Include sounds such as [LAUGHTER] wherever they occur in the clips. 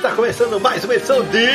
Está começando mais uma edição de.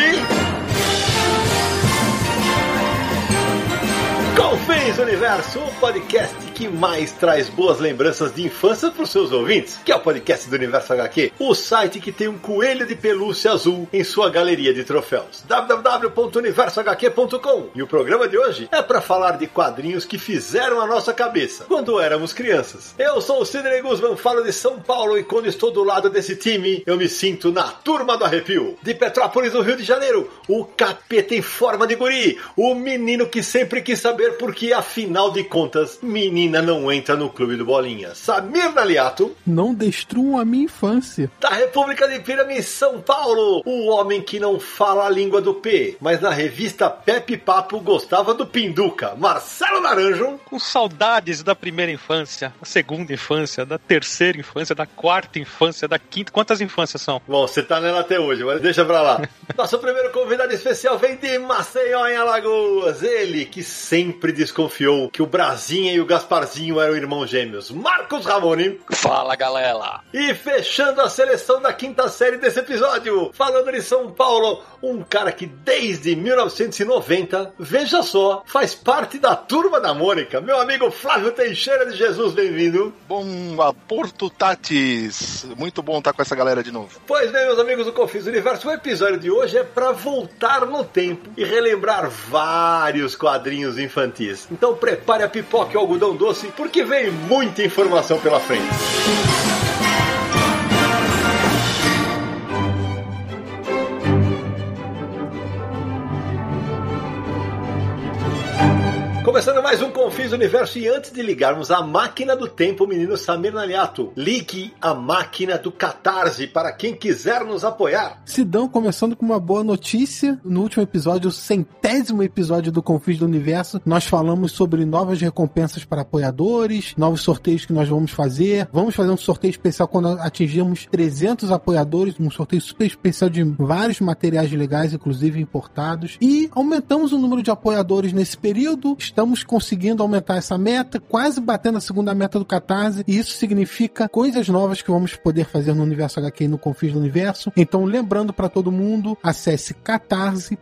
Confins Universo, o podcast que mais traz boas lembranças de infância para os seus ouvintes, que é o podcast do Universo HQ, o site que tem um coelho de pelúcia azul em sua galeria de troféus. www.universohq.com. E o programa de hoje é para falar de quadrinhos que fizeram a nossa cabeça quando éramos crianças. Eu sou o Sidney Guzman, falo de São Paulo e quando estou do lado desse time, eu me sinto na turma do arrepio. De Petrópolis, no Rio de Janeiro, o capeta em forma de guri, o menino que sempre quis saber por que, afinal de contas, menina não entra no clube do Bolinha. Samir Naliato. Não destruam a minha infância. Da República de Pirâmide, São Paulo. O homem que não fala a língua do P, mas na revista Pepe Papo gostava do Pinduca. Marcelo Naranjo. Com saudades da primeira infância, da segunda infância, da terceira infância, da quarta infância, da quinta. Quantas infâncias são? Bom, você tá nela até hoje, mas deixa pra lá. [LAUGHS] Nosso primeiro convidado especial vem de Maceió, em Alagoas. Ele que sempre desconfiou que o Brasinha e o Gasparzinho eram irmãos gêmeos. Marcos Ramoni. Fala, galera. E fechando a seleção da quinta série desse episódio, falando de São Paulo, um cara que desde 1990, veja só, faz parte da turma da Mônica. Meu amigo Flávio Teixeira de Jesus, bem-vindo. Bom a Porto Tatis. Muito bom estar com essa galera de novo. Pois bem, meus amigos do Confis Universo, o episódio de hoje é para voltar no tempo e relembrar vários quadrinhos infantis. Então prepare a pipoca e o algodão doce, porque vem muita informação pela frente. Começando mais um Confis Universo e antes de ligarmos a máquina do tempo, menino Samir Naliato, ligue a máquina do Catarse para quem quiser nos apoiar. Sidão, começando com uma boa notícia. No último episódio, o centésimo episódio do Confis do Universo, nós falamos sobre novas recompensas para apoiadores, novos sorteios que nós vamos fazer. Vamos fazer um sorteio especial quando atingirmos 300 apoiadores, um sorteio super especial de vários materiais legais, inclusive importados. E aumentamos o número de apoiadores nesse período. Estamos conseguindo aumentar essa meta, quase batendo a segunda meta do Catarse, e isso significa coisas novas que vamos poder fazer no Universo HQ e no Confins do Universo. Então, lembrando para todo mundo, acesse catarse.me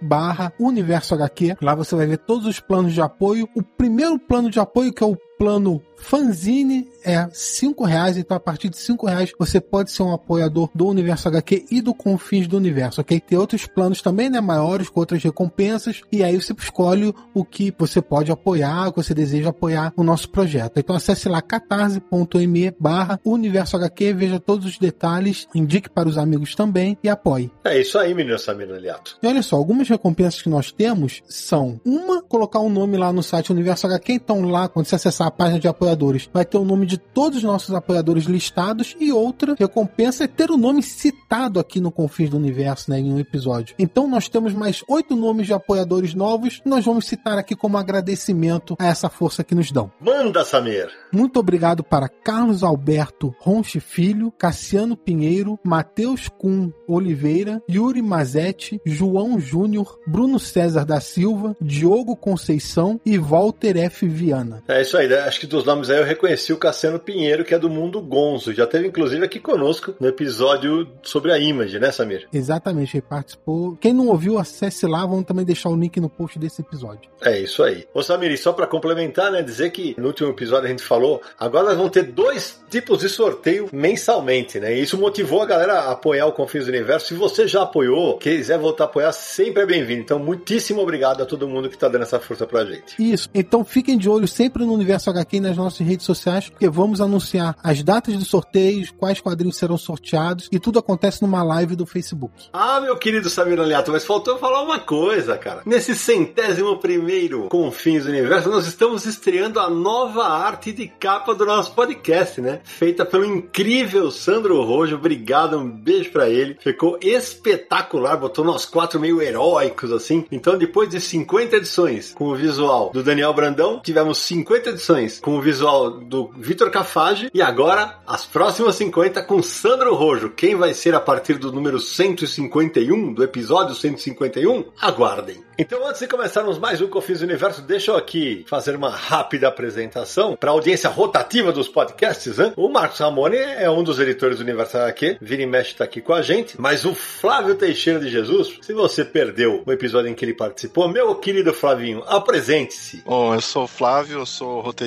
barra Universo HQ. Lá você vai ver todos os planos de apoio. O primeiro plano de apoio, que é o plano Fanzine é cinco reais, então a partir de cinco reais você pode ser um apoiador do Universo HQ e do Confins do Universo, ok? Tem outros planos também, né, maiores, com outras recompensas, e aí você escolhe o que você pode apoiar, o que você deseja apoiar o nosso projeto. Então acesse lá catarse.me barra Universo HQ, veja todos os detalhes, indique para os amigos também e apoie. É isso aí, menino Samir Aliato. E olha só, algumas recompensas que nós temos são, uma, colocar um nome lá no site Universo HQ, então lá, quando você acessar a página de apoiadores, vai ter o nome de todos os nossos apoiadores listados e outra recompensa é ter o nome citado aqui no Confins do Universo, né, em um episódio. Então nós temos mais oito nomes de apoiadores novos, nós vamos citar aqui como agradecimento a essa força que nos dão. Manda, Samir! Muito obrigado para Carlos Alberto Ronche Filho, Cassiano Pinheiro, Matheus Kuhn Oliveira, Yuri Mazetti, João Júnior, Bruno César da Silva, Diogo Conceição e Walter F. Viana. É isso aí, né? Acho que dos nomes aí eu reconheci o Cassiano Pinheiro, que é do Mundo Gonzo. Já teve inclusive aqui conosco no episódio sobre a Image, né, Samir? Exatamente, ele participou. Quem não ouviu, acesse lá, vamos também deixar o link no post desse episódio. É isso aí. Ô Samir, e só para complementar, né, dizer que no último episódio a gente falou, agora nós vamos ter dois tipos de sorteio mensalmente, né? E isso motivou a galera a apoiar o Confins do Universo. Se você já apoiou, quiser voltar a apoiar, sempre é bem-vindo. Então, muitíssimo obrigado a todo mundo que tá dando essa força pra gente. Isso. Então fiquem de olho sempre no Universo Universo HQ nas nossas redes sociais, porque vamos anunciar as datas dos sorteios, quais quadrinhos serão sorteados e tudo acontece numa live do Facebook. Ah, meu querido Samir Aliato, mas faltou falar uma coisa, cara. Nesse centésimo primeiro Confins do Universo, nós estamos estreando a nova arte de capa do nosso podcast, né? Feita pelo incrível Sandro Rojo. Obrigado, um beijo para ele. Ficou espetacular, botou nós quatro meio heróicos assim. Então, depois de 50 edições com o visual do Daniel Brandão, tivemos 50 edições com o visual do Vitor Cafage e agora as próximas 50 com Sandro Rojo. Quem vai ser a partir do número 151, do episódio 151? Aguardem. Então, antes de começarmos mais um Confins Universo, deixa eu aqui fazer uma rápida apresentação para a audiência rotativa dos podcasts. Hein? O Marcos Ramone é um dos editores do Universo HQ, Vira e Mexe está aqui com a gente, mas o Flávio Teixeira de Jesus, se você perdeu o episódio em que ele participou, meu querido Flavinho, apresente-se. Bom, eu sou o Flávio, eu sou roteirista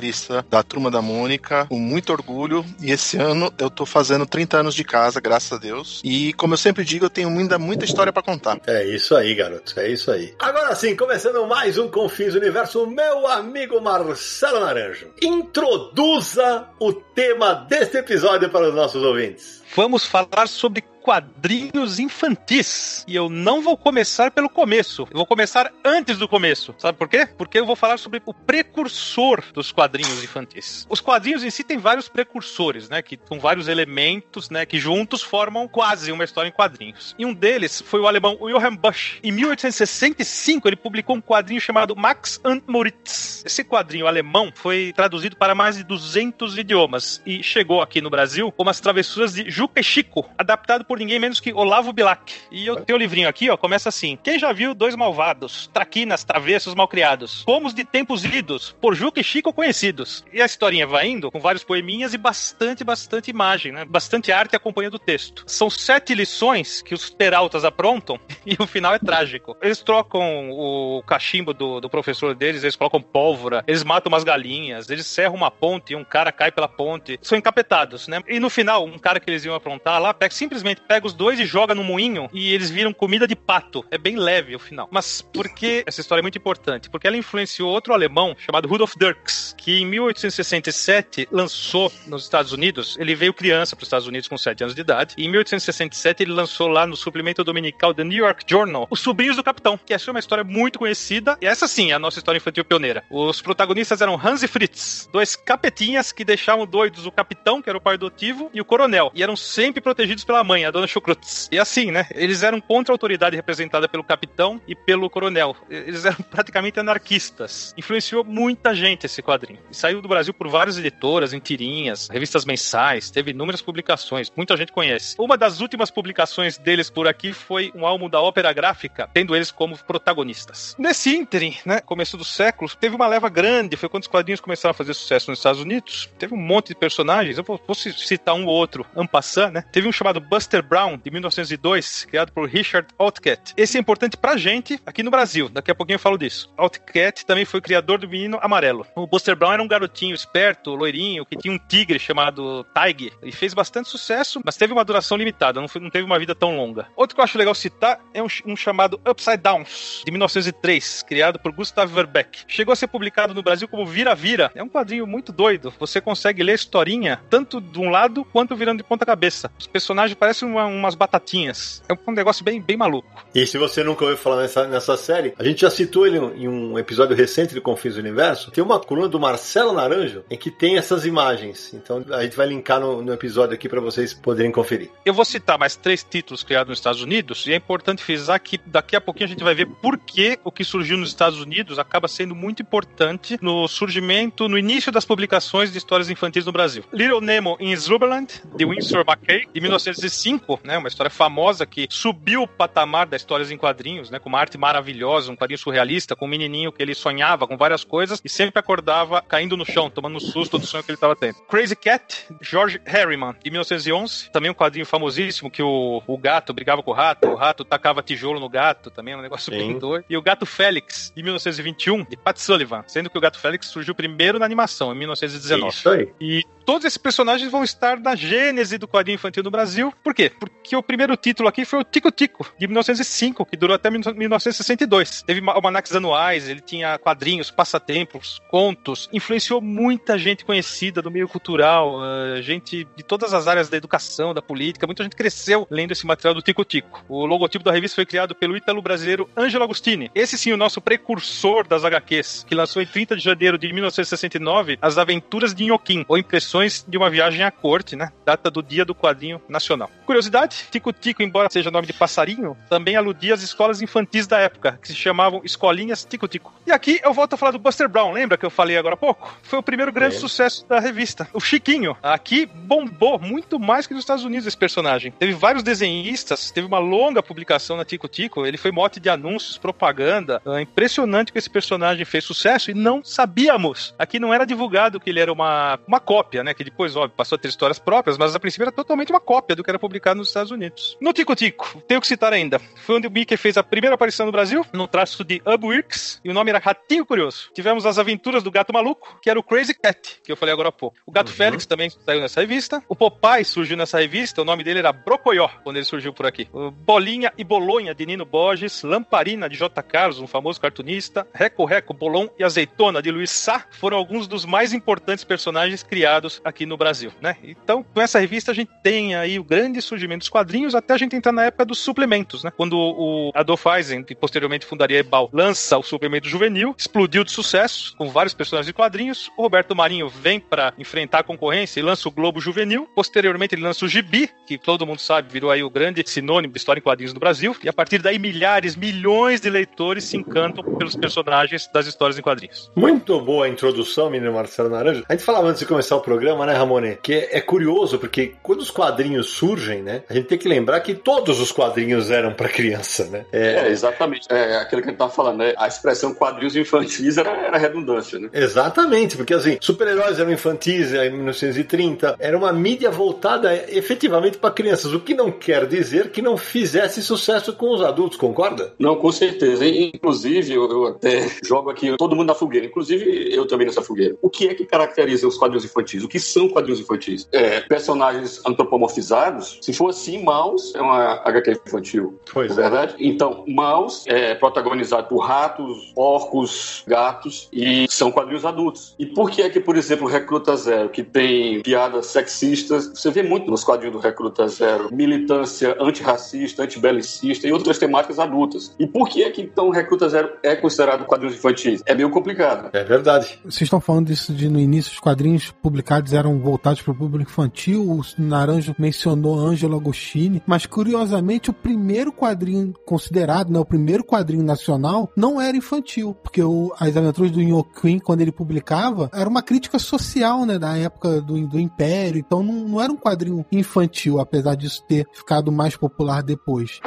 da Turma da Mônica, com muito orgulho, e esse ano eu tô fazendo 30 anos de casa, graças a Deus. E como eu sempre digo, eu tenho ainda muita história para contar. É isso aí, garoto, é isso aí. Agora sim, começando mais um Confins Universo, meu amigo Marcelo Naranjo, introduza o tema deste episódio para os nossos ouvintes. Vamos falar sobre quadrinhos infantis. E eu não vou começar pelo começo. Eu vou começar antes do começo. Sabe por quê? Porque eu vou falar sobre o precursor dos quadrinhos infantis. Os quadrinhos em si têm vários precursores, né? Que são vários elementos, né? Que juntos formam quase uma história em quadrinhos. E um deles foi o alemão Wilhelm Busch. Em 1865, ele publicou um quadrinho chamado Max und Moritz. Esse quadrinho alemão foi traduzido para mais de 200 idiomas e chegou aqui no Brasil como as travessuras de Juca e Chico, adaptado por ninguém menos que Olavo Bilac. E eu tenho o livrinho aqui, ó, começa assim. Quem já viu Dois Malvados, Traquinas, Travessos, Malcriados, Pomos de Tempos Idos, por Juca e Chico conhecidos. E a historinha vai indo com vários poeminhas e bastante, bastante imagem, né? Bastante arte acompanhando o texto. São sete lições que os peraltas aprontam [LAUGHS] e o final é trágico. Eles trocam o cachimbo do, do professor deles, eles colocam pólvora, eles matam umas galinhas, eles serram uma ponte e um cara cai pela ponte. São encapetados, né? E no final, um cara que eles iam aprontar lá, pega, simplesmente pega os dois e joga no moinho e eles viram comida de pato. É bem leve o final. Mas por que [LAUGHS] essa história é muito importante? Porque ela influenciou outro alemão chamado Rudolf Dirks, que em 1867 lançou nos Estados Unidos. Ele veio criança para os Estados Unidos com 7 anos de idade. E em 1867 ele lançou lá no suplemento dominical The New York Journal Os Sobrinhos do Capitão, que essa é uma história muito conhecida. E essa sim é a nossa história infantil pioneira. Os protagonistas eram Hans e Fritz, dois capetinhas que deixavam doidos o capitão, que era o pai adotivo, e o coronel. E eram sempre protegidos pela mãe, a dona Chucrutz. E assim, né? Eles eram contra a autoridade representada pelo capitão e pelo coronel. Eles eram [LAUGHS] praticamente anarquistas. Influenciou muita gente esse quadrinho. E saiu do Brasil por várias editoras, em tirinhas, revistas mensais, teve inúmeras publicações. Muita gente conhece. Uma das últimas publicações deles por aqui foi um álbum da ópera gráfica, tendo eles como protagonistas. Nesse ínterim, né? Começo do século, teve uma leva grande. Foi quando os quadrinhos começaram a fazer sucesso nos Estados Unidos. Teve um monte de personagens. Eu vou, citar um ou outro. Ampassan, né? Teve um chamado Buster Brown, de 1902, criado por Richard Outcat. Esse é importante pra gente aqui no Brasil. Daqui a pouquinho eu falo disso. Outcat também foi criador do Menino Amarelo. O Buster Brown era um garotinho esperto, loirinho, que tinha um tigre chamado Tig e fez bastante sucesso, mas teve uma duração limitada, não, foi, não teve uma vida tão longa. Outro que eu acho legal citar é um, um chamado Upside Downs, de 1903, criado por Gustav Verbeck. Chegou a ser publicado no Brasil como Vira Vira. É um quadrinho muito doido. Você consegue ler a historinha tanto de um lado quanto virando de ponta cabeça. Os personagens parecem uma, umas batatinhas. É um negócio bem, bem maluco. E se você nunca ouviu falar nessa, nessa série, a gente já citou ele em um episódio recente de Confins do Universo. Tem uma coluna do Marcelo Naranjo em que tem essas imagens. Então a gente vai linkar no, no episódio aqui para vocês poderem conferir. Eu vou citar mais três títulos criados nos Estados Unidos e é importante frisar que daqui a pouquinho a gente vai ver por que o que surgiu nos Estados Unidos acaba sendo muito importante no surgimento, no início das publicações de histórias infantis no Brasil. Little Nemo in Zululand, de Winsor McKay, de 1905, né, uma história famosa que subiu o patamar das histórias em quadrinhos, né, com uma arte maravilhosa, um quadrinho surrealista, com um menininho que ele sonhava com várias coisas e sempre acordava caindo no chão, tomando susto do sonho que ele estava tendo. Crazy Cat, George Harriman, de 1911, também um quadrinho famosíssimo que o, o gato brigava com o rato, o rato tacava tijolo no gato, também é um negócio Sim. bem doido. E o Gato Félix, de 1921, de Pat Sullivan, sendo que o Gato Félix surgiu primeiro na animação, em 1919. Isso aí. E todos esses personagens vão estar na gênese do quadrinho infantil no Brasil. Por Porque o primeiro título aqui foi o Tico Tico, de 1905, que durou até 1962. Teve almanacs anuais, ele tinha quadrinhos, passatempos, contos, influenciou muita gente conhecida do meio cultural, uh, gente de todas as áreas da educação, da política, muita gente cresceu lendo esse material do Tico Tico. O logotipo da revista foi criado pelo ítalo brasileiro Angelo Agostini. Esse sim, o nosso precursor das HQs, que lançou em 30 de janeiro de 1969 As Aventuras de Inhoquim, ou Impressões de uma Viagem à Corte, né? Data do Dia do Quadrinho Nacional. Curiosidade, Tico Tico, embora seja nome de passarinho, também aludia às escolas infantis da época, que se chamavam Escolinhas Tico Tico. E aqui eu volto a falar do Buster Brown, lembra que eu falei agora há pouco? Foi o primeiro grande é. sucesso da revista. O Chiquinho. Aqui bombou muito mais que nos Estados Unidos esse personagem. Teve vários desenhistas, teve uma longa publicação na Tico Tico, ele foi mote de anúncios, propaganda. É impressionante que esse personagem fez sucesso e não sabíamos. Aqui não era divulgado que ele era uma, uma cópia, né? Que depois, óbvio, passou a ter histórias próprias, mas a princípio era totalmente uma cópia do que era publicado nos Estados Unidos. No Tico Tico, tenho que citar ainda, foi onde o Mickey fez a primeira aparição no Brasil, no traço de Ubwirks, e o nome era Ratinho Curioso. Tivemos as aventuras do Gato Maluco, que era o Crazy Cat, que eu falei agora há pouco. O Gato uhum. Félix também saiu nessa revista. O Popeye surgiu nessa revista, o nome dele era Brocoió, quando ele surgiu por aqui. O Bolinha e Bolonha, de Nino Borges. Lamparina, de J. Carlos, um famoso cartunista. Reco Reco, Bolon e Azeitona, de Luiz Sá, foram alguns dos mais importantes personagens criados aqui no Brasil, né? Então, com essa revista a gente tem aí o grande surgimento dos quadrinhos até a gente entrar na época dos suplementos, né? Quando o Adolf Eisen, que posteriormente fundaria Ebal, lança o suplemento juvenil, explodiu de sucesso, com vários personagens de quadrinhos. O Roberto Marinho vem para enfrentar a concorrência e lança o Globo Juvenil. Posteriormente ele lança o Gibi, que todo mundo sabe virou aí o grande sinônimo de história em quadrinhos do Brasil. E a partir daí milhares, milhões de leitores se encantam pelos personagens das histórias em quadrinhos. Muito boa a introdução, menino Marcelo Naranjo. A gente falava antes de começar o programa, né, Ramone? Que é curioso porque quando os quadrinhos surgem, né, a gente tem que lembrar que todos os quadrinhos eram para criança, né? É... é, exatamente. É aquilo que a gente tava falando, né? A expressão quadrinhos infantis era, era redundância, né? Exatamente, porque assim, super-heróis eram infantis em 1930, era uma mídia voltada efetivamente para crianças, o que não quer dizer que não fizesse sucesso com os adultos, concorda? Não, com certeza. Inclusive, eu, eu até jogo aqui todo mundo na fogueira, inclusive eu também nessa fogueira. O que é que caracteriza os quadrinhos infantis? O que são quadrinhos infantis? É, personagens antropomorfizados? Se for assim, Maus é uma HQ infantil. Pois é. verdade? Então, Maus é protagonizado por ratos, porcos, gatos e são quadrinhos adultos. E por que é que, por exemplo, Recruta Zero, que tem piadas sexistas, você vê muito nos quadrinhos do Recruta Zero, militância antirracista, antibelicista e outras temáticas adultas. E por que é que então Recruta Zero é considerado quadrinhos infantis? É meio complicado. É verdade. Vocês estão falando disso de no início os quadrinhos publicados eram voltados para o público infantil, o Naranjo mencionou Ângelo Agostini, mas curiosamente o primeiro quadrinho considerado, né, o primeiro quadrinho nacional, não era infantil, porque o, as aventuras do Inhoquin, quando ele publicava, era uma crítica social, né, da época do, do Império, então não, não era um quadrinho infantil, apesar disso ter ficado mais popular depois.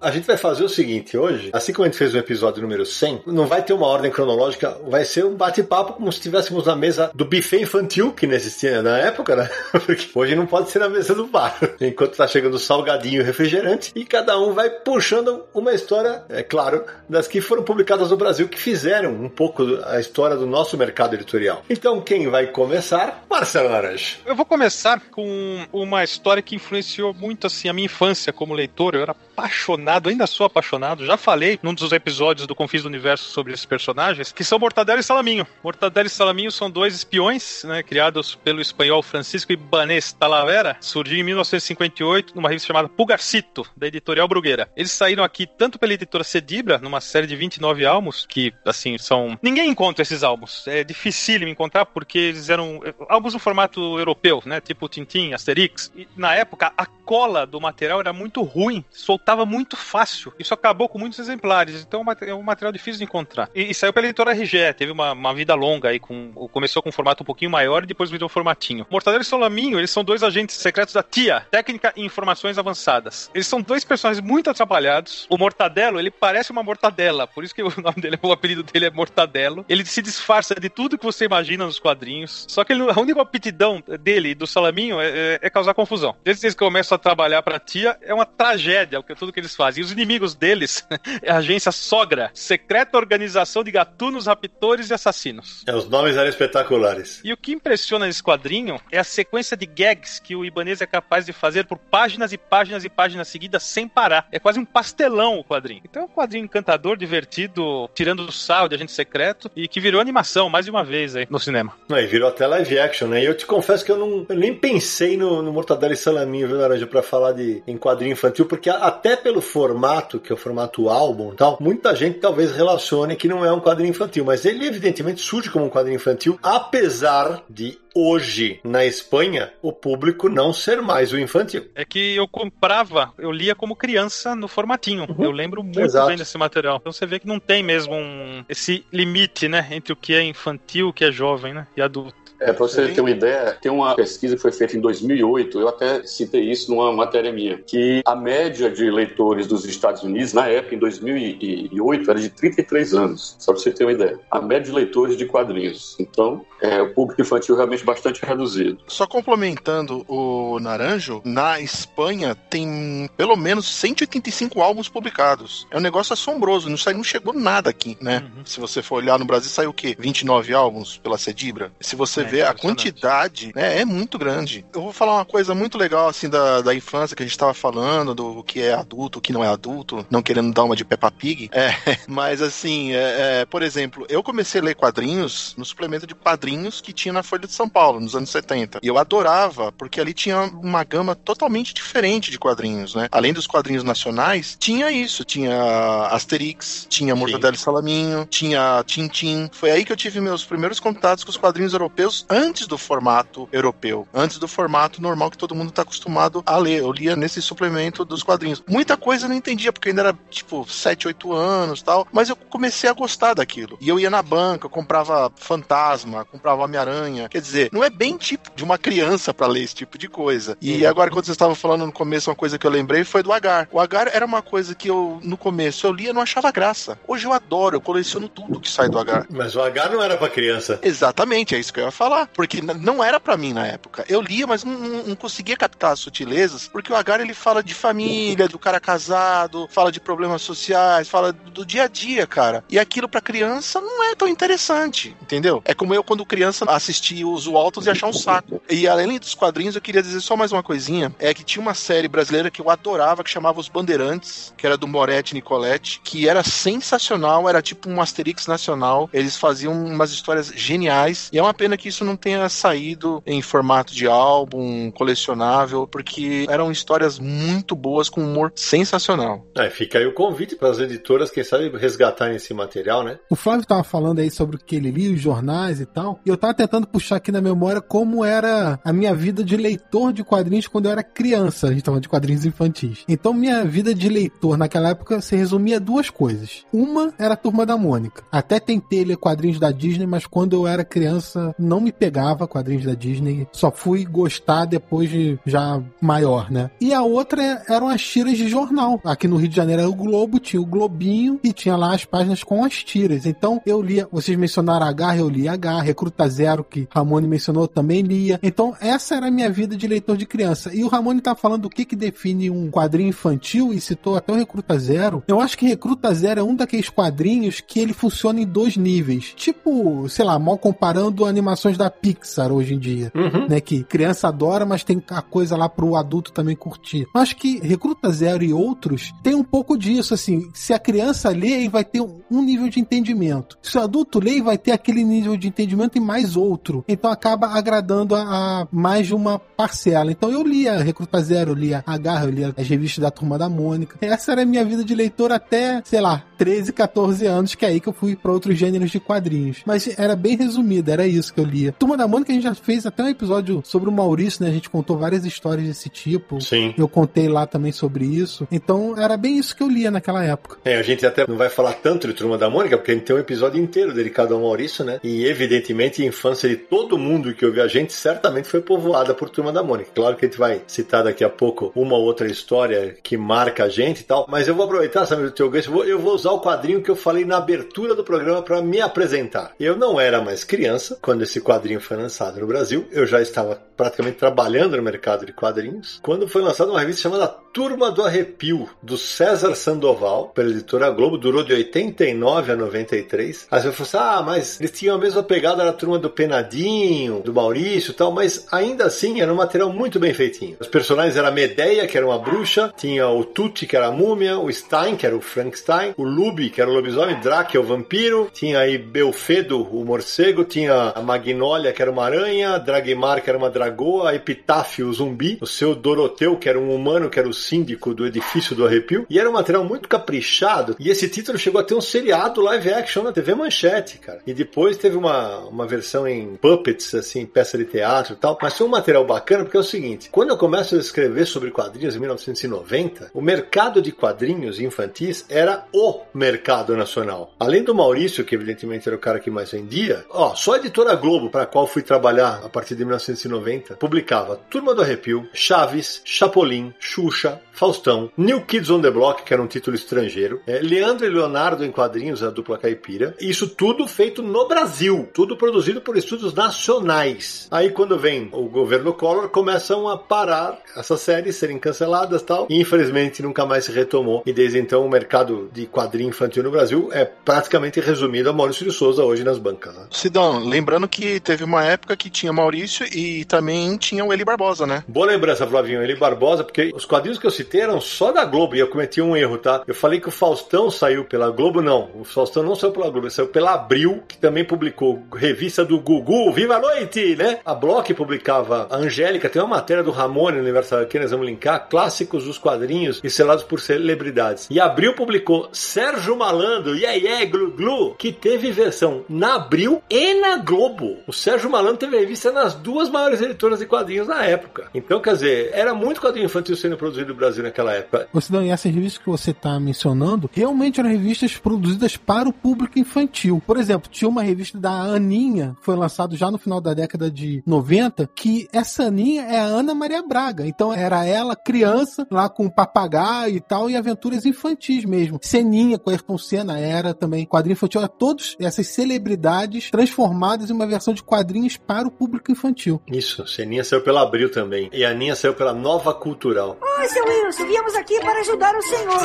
A gente vai fazer o seguinte hoje, assim como a gente fez no episódio número 100, não vai ter uma ordem cronológica, vai ser um bate-papo como se estivéssemos na mesa do buffet infantil, que não existia na época, né? [LAUGHS] Porque hoje não pode ser na mesa do bar. Enquanto tá chegando salgadinho e refrigerante, e cada um vai puxando uma história, é claro, das que foram publicadas no Brasil, que fizeram um pouco a história do nosso mercado editorial. Então, quem vai começar? Marcelo Laranja. Eu vou começar com uma história que influenciou muito assim a minha infância como leitor. Eu era apaixonado, ainda sou apaixonado. Já falei num dos episódios do Confis do Universo sobre esses personagens, que são Mortadelo e Salaminho. Mortadelo e Salaminho são dois espiões, né, criados pelo espanhol Francisco Ibanez Talavera, surgiu em 1958 numa revista chamada Pulgarcito, da editorial Brugueira. Eles saíram aqui tanto pela editora Cedibra, numa série de 29 álbuns, que, assim, são... Ninguém encontra esses álbuns. É difícil encontrar porque eles eram eh, álbuns no formato europeu, né, tipo Tintin, Asterix. E, na época, a cola do material era muito ruim, soltava muito fácil. Isso acabou com muitos exemplares, então é um material difícil de encontrar. E, e saiu pela editora RGE, teve uma, uma, vida longa aí, com, começou com um formato um pouquinho maior e depois virou um formatinho. Mortadelo e Solaminho, eles são dois agentes secretos da TIA, Técnica e Informações Avançadas. Eles são dois personagens muito atrapalhados. O Mortadelo, ele parece uma mortadela, por isso que [LAUGHS] o nome dele, o apelido dele é Mortadelo. Ele se disfarça de tudo que você imagina nos quadrinhos. Só que ele, a única aptidão dele do Salaminho é, é, é causar confusão. Desde que eles começam a trabalhar pra tia, é uma tragédia o que tudo que eles fazem. E os inimigos deles [LAUGHS] é a agência Sogra, Secreta Organização de Gatunos, Raptores e Assassinos. É, os nomes eram espetaculares. E o que impressiona nesse quadrinho é a sequência de gags que o Ibanez é capaz de fazer por páginas e páginas e páginas seguidas sem parar. É quase um pastelão o quadrinho. Então é um quadrinho encantador, divertido, tirando o sal de agente secreto e que virou animação mais de uma vez aí no cinema. Não, e virou até live action, né? E eu te confesso que eu, não, eu nem pensei no, no Mortadela e Salaminho, viu, Pra falar de em quadrinho infantil, porque até pelo formato, que é o formato álbum e tal, muita gente talvez relacione que não é um quadrinho infantil, mas ele evidentemente surge como um quadrinho infantil, apesar de hoje na Espanha o público não ser mais o infantil. É que eu comprava, eu lia como criança no formatinho. Uhum. Eu lembro muito Exato. bem desse material. Então você vê que não tem mesmo um, esse limite, né, entre o que é infantil, o que é jovem, né, e adulto. É, para você Sim. ter uma ideia, tem uma pesquisa que foi feita em 2008, eu até citei isso numa matéria minha, que a média de leitores dos Estados Unidos, na época, em 2008, era de 33 anos, só para você ter uma ideia. A média de leitores de quadrinhos. Então, é, o público infantil realmente bastante reduzido. Só complementando o Naranjo, na Espanha tem pelo menos 185 álbuns publicados. É um negócio assombroso, não, sai, não chegou nada aqui, né? Uhum. Se você for olhar no Brasil, saiu o quê? 29 álbuns pela Cedibra. Se você É, a quantidade, né, é muito grande. Eu vou falar uma coisa muito legal, assim, da, da infância que a gente tava falando, do que é adulto, o que não é adulto, não querendo dar uma de Peppa Pig. [LAUGHS] É, mas assim, é, é, por exemplo, eu comecei a ler quadrinhos no suplemento de quadrinhos que tinha na Folha de São Paulo, nos anos 70. E eu adorava, porque ali tinha uma gama totalmente diferente de quadrinhos, né? Além dos quadrinhos nacionais, tinha isso. Tinha Asterix, tinha Mortadelo e Salaminho, tinha Tintin. Foi aí que eu tive meus primeiros contatos com os quadrinhos europeus antes do formato europeu. Antes do formato normal que todo mundo tá acostumado a ler. Eu lia nesse suplemento dos quadrinhos. Muita coisa eu não entendia, porque eu ainda era, tipo, 7, 8 anos e tal. Mas eu comecei a gostar daquilo. E eu ia na banca, comprava Fantasma, comprava Homem-Aranha. Quer dizer, não é bem tipo de uma criança pra ler esse tipo de coisa. E agora, quando vocês estavam falando no começo, uma coisa que eu lembrei foi do Agar. O Agar era uma coisa que eu, no começo, eu lia e não achava graça. Hoje eu adoro, eu coleciono tudo que sai do Agar. Mas o H não era pra criança. Exatamente, é isso que eu ia falar. Porque n- não era pra mim na época. Eu lia, mas não, não- não conseguia captar as sutilezas, porque o Agar ele fala de família, do cara casado, fala de problemas sociais, fala do dia a dia, cara. E aquilo pra criança não é tão interessante, entendeu? É como eu quando criança assistia os Waltons e achar um saco. E além dos quadrinhos, eu queria dizer só mais uma coisinha, é que tinha uma série brasileira que eu adorava que chamava Os Bandeirantes, que era do Moretti Nicoletti, que era sensacional, era tipo um Asterix nacional. Eles faziam umas histórias geniais. E é uma pena que isso não tenha saído em formato de álbum, colecionável, porque eram histórias muito boas com humor sensacional. É, fica aí o convite para as editoras, quem sabe, resgatarem esse material, né? O Flávio tava falando aí sobre o que ele lia, os jornais e tal. E eu tava tentando puxar aqui na memória como era a minha vida de leitor de quadrinhos quando eu era criança. A gente tava de quadrinhos infantis. Então, minha vida de leitor naquela época se resumia a duas coisas. Uma era a Turma da Mônica. Até tentei ler quadrinhos da Disney, mas quando eu era criança não me pegava quadrinhos da Disney. Só fui gostar depois de já maior, né? E a outra eram as tiras de jornal. Aqui no Rio de Janeiro era o Globo, tinha o Globinho e tinha lá as páginas com as tiras. Então eu lia, vocês mencionaram H, eu lia H, Recruta Zero, que Ramone mencionou, também lia. Então essa era a minha vida de leitor de criança. E o Ramone tá falando do que que define um quadrinho infantil e citou até o Recruta Zero. Eu acho que Recruta Zero é um daqueles quadrinhos que ele funciona em dois níveis. Tipo, sei lá, mal comparando animações da Pixar hoje em dia Uhum. né? Que criança adora, mas tem a coisa lá pro adulto também curtir. Eu acho que Recruta Zero e outros tem um pouco disso, assim. Se a criança lê, ele vai ter um nível de entendimento. Se o adulto lê, ele vai ter aquele nível de entendimento e mais outro. Então acaba agradando a, a mais de uma parcela. Então eu lia Recruta Zero, eu lia Agarra, eu lia as revistas da Turma da Mônica. Essa era a minha vida de leitor até, sei lá, 13, 14 anos, que é aí que eu fui para outros gêneros de quadrinhos. Mas era bem resumida, era isso que eu lia. Turma da Mônica, a gente já fez até um episódio sobre o Maurício, né? A gente contou várias histórias desse tipo. Sim. Eu contei lá também sobre isso. Então era bem isso que eu lia naquela época. É, a gente até não vai falar tanto de Turma da Mônica, porque a gente tem um episódio inteiro dedicado ao Maurício, né? E evidentemente a infância de todo mundo que ouve a gente certamente foi povoada por Turma da Mônica. Claro que a gente vai citar daqui a pouco uma ou outra história que marca a gente e tal, mas eu vou aproveitar, sabe, o teu gancho, eu vou, usar o quadrinho que eu falei na abertura do programa para me apresentar. Eu não era mais criança quando esse quadrinho foi lançado no Brasil. Eu já estava praticamente trabalhando no mercado de quadrinhos. Quando foi lançada uma revista chamada Turma do Arrepio, do César Sandoval, pela editora Globo, durou de 89 a 93. Aí você falou assim: ah, mas eles tinham a mesma pegada da turma do Penadinho, do Maurício e tal, mas ainda assim era um material muito bem feitinho. Os personagens eram a Medeia, que era uma bruxa, tinha o Tutti, que era a múmia, o Stein, que era o Frankenstein, o Lubi, que era o lobisomem, é o vampiro, tinha aí Belfedo, o morcego, tinha a Magnólia, que era uma aranha, Dragmar, que era uma dragoa, Epitáfio, o zumbi, o seu Doroteu, que era um humano, que era o síndico do edifício do arrepio, e era um material muito caprichado, e esse título chegou a ter um seriado live action na TV Manchete, cara. E depois teve uma, uma versão em puppets, assim, peça de teatro e tal, mas foi um material bacana porque é o seguinte, quando eu começo a escrever sobre quadrinhos em 1990, o mercado de quadrinhos infantis era o mercado nacional. Além do Maurício, que evidentemente era o cara que mais vendia, ó, só a editora Globo, para a qual fui trabalhar a partir de 1990, publicava Turma do Arrepio, Chaves, Chapolin, Xuxa, Faustão, New Kids on the Block, que era um título estrangeiro, é, Leandro e Leonardo em quadrinhos, a dupla caipira. Isso tudo feito no Brasil, tudo produzido por estúdios nacionais. Aí quando vem o governo Collor, começam a parar essas séries, serem canceladas tal, e infelizmente nunca mais se retomou. E desde então o mercado de quadrinho infantil no Brasil é praticamente resumido a Maurício de Souza hoje nas bancas. Né? Sidão, lembrando que teve uma época que tinha Maurício e também tinha o Eli Barbosa, né? Boa lembrança, Flavinho, Eli Barbosa, porque os quadrinhos que eu citei eram só da Globo e eu cometi um erro, tá? Eu falei que o Faustão saiu pela Globo, não. O Faustão não saiu pela Globo, ele saiu pela Abril, que também publicou revista do Gugu, Viva a Noite, né? A Block publicava a Angélica, tem uma matéria do Ramone no Universal aqui, nós vamos linkar, clássicos dos quadrinhos e selados por celebridades. E Abril publicou Sérgio Malandro, Yeah Yeah Glu Glu, que teve versão na Abril e na Globo. O Sérgio Malandro teve revista nas duas maiores editoras de quadrinhos na época. Então, quer dizer, era muito quadrinho infantil sendo produzido no Brasil naquela época. Você e essas revistas que você está mencionando realmente eram revistas produzidas para o público infantil. Por exemplo, tinha uma revista da Aninha, que foi lançado já no final da década de 90, que essa Aninha é a Ana Maria Braga. Então era ela criança, lá com papagaio e tal, e aventuras infantis mesmo. Seninha com Ayrton Senna era também quadrinho infantil. Era todas essas celebridades transformadas em uma versão de quadrinhos para o público infantil. Isso, Seninha saiu pela Abril também. E a Aninha saiu pela Nova Cultural. Oi, seu Wilson, viemos aqui para ajudar o senhor.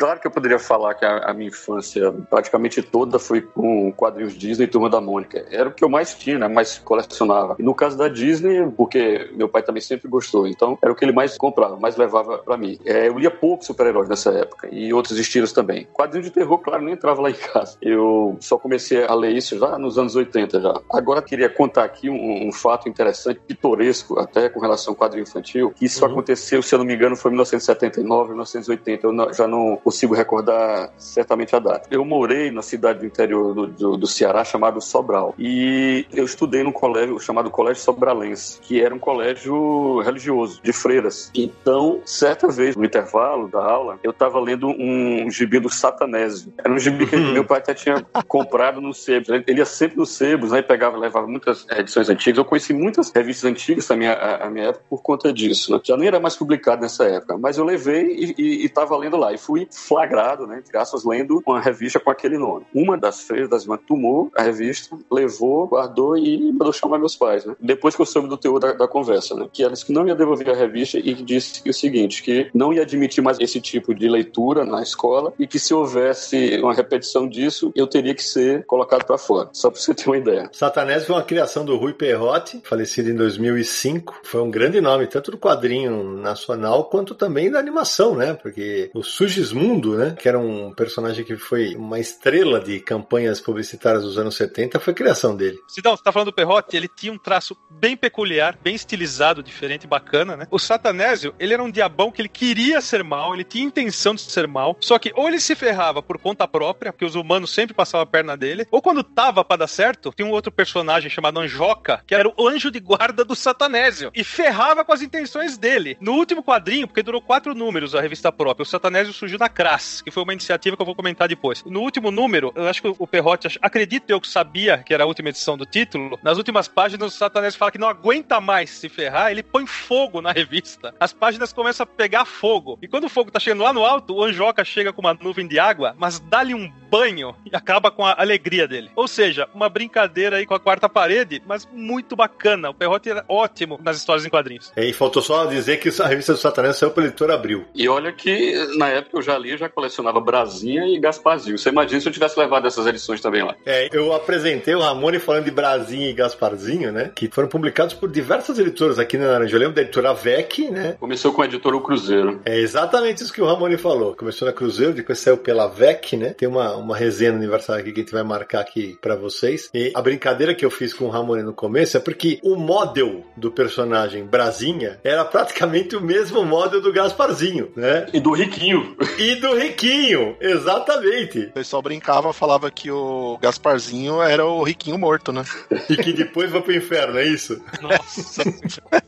Claro que eu poderia falar que a, a, minha infância praticamente toda foi com quadrinhos Disney e Turma da Mônica. Era o que eu mais tinha, né? mais colecionava. E no caso da Disney, porque meu pai também sempre gostou, então era o que ele mais comprava, mais levava para mim. É, eu lia pouco super-heróis nessa época e outros estilos também. Quadrinho de terror, claro, nem entrava lá em casa. Eu só comecei a ler isso já nos anos 80 já. Agora queria contar aqui um, um fato interessante, pitoresco até com relação ao quadrinho infantil, que isso uhum. aconteceu, se eu não me engano, foi em 1979, 1980. Eu não, já não consigo recordar certamente a data. Eu morei na cidade do interior do, do, do Ceará chamado Sobral e eu estudei num colégio chamado Colégio Sobralense, que era um colégio religioso de freiras. Então, certa vez no intervalo da aula, eu estava lendo um gibi do Satanésio. Era um gibi que meu pai até tinha comprado no Sebos. Ele ia sempre no Sebos, né? Pegava, levava muitas edições antigas. Eu conheci muitas revistas antigas da minha, a, a minha época por conta disso. Né? Já nem era mais publicado nessa época, mas eu levei e estava lendo lá. E fui flagrado, né, entre aspas, lendo uma revista com aquele nome. Uma das freiras das irmãs tomou a revista, levou, guardou e mandou chamar meus pais, né? Depois que eu soube do teor da, da conversa, né? Que ela disse que não ia devolver a revista e disse o seguinte, que não ia admitir mais esse tipo de leitura na escola e que se houvesse uma repetição disso, eu teria que ser colocado para fora. Só para você ter uma ideia. Satanés foi uma criação do Rui Perrotti, falecido em 2005. Foi um grande nome, tanto do quadrinho nacional quanto também da animação, né? Porque o Sugismundo Né? Que era um personagem que foi uma estrela de campanhas publicitárias dos anos 70, foi criação dele. Sidão, você tá falando do Perrotti, ele tinha um traço bem peculiar, bem estilizado, diferente, bacana, né? O Satanésio, ele era um diabão que ele queria ser mal, ele tinha intenção de ser mal, só que ou ele se ferrava por conta própria, porque os humanos sempre passavam a perna dele, ou quando tava para dar certo, tinha um outro personagem chamado Anjoca, que era o anjo de guarda do Satanésio, e ferrava com as intenções dele. No último quadrinho, porque durou quatro números a revista própria, o Satanésio surgiu na Massacras, que foi uma iniciativa que eu vou comentar depois. No último número, eu acho que o Perrotti, acredito eu que sabia que era a última edição do título, nas últimas páginas o Satanás fala que não aguenta mais se ferrar, ele põe fogo na revista. As páginas começam a pegar fogo. E quando o fogo tá chegando lá no alto, o Anjoca chega com uma nuvem de água, mas dá-lhe um banho e acaba com a alegria dele. Ou seja, uma brincadeira aí com a quarta parede, mas muito bacana. O Perrotti era ótimo nas histórias em quadrinhos. E faltou só dizer que a revista do Satanás saiu pela editora Abril. E olha que na época eu já li, eu já colecionava Brasinha e Gasparzinho. Você imagina se eu tivesse levado essas edições também lá. É, eu apresentei o Ramone falando de Brasinha e Gasparzinho, né? Que foram publicados por diversas editoras aqui na Naranja. Eu lembro da editora VEC, né? Começou com a editora O Cruzeiro. É exatamente isso que o Ramone falou. Começou na Cruzeiro, depois saiu pela VEC, né? Tem uma, uma resenha aniversário aqui que a gente vai marcar aqui para vocês. E a brincadeira que eu fiz com o Ramone no começo é porque o model do personagem Brasinha era praticamente o mesmo model do Gasparzinho, né? E do Riquinho. E do Riquinho, exatamente. O pessoal brincava, falava que o Gasparzinho era o Riquinho morto, né? E que depois vai pro inferno, é isso? Nossa.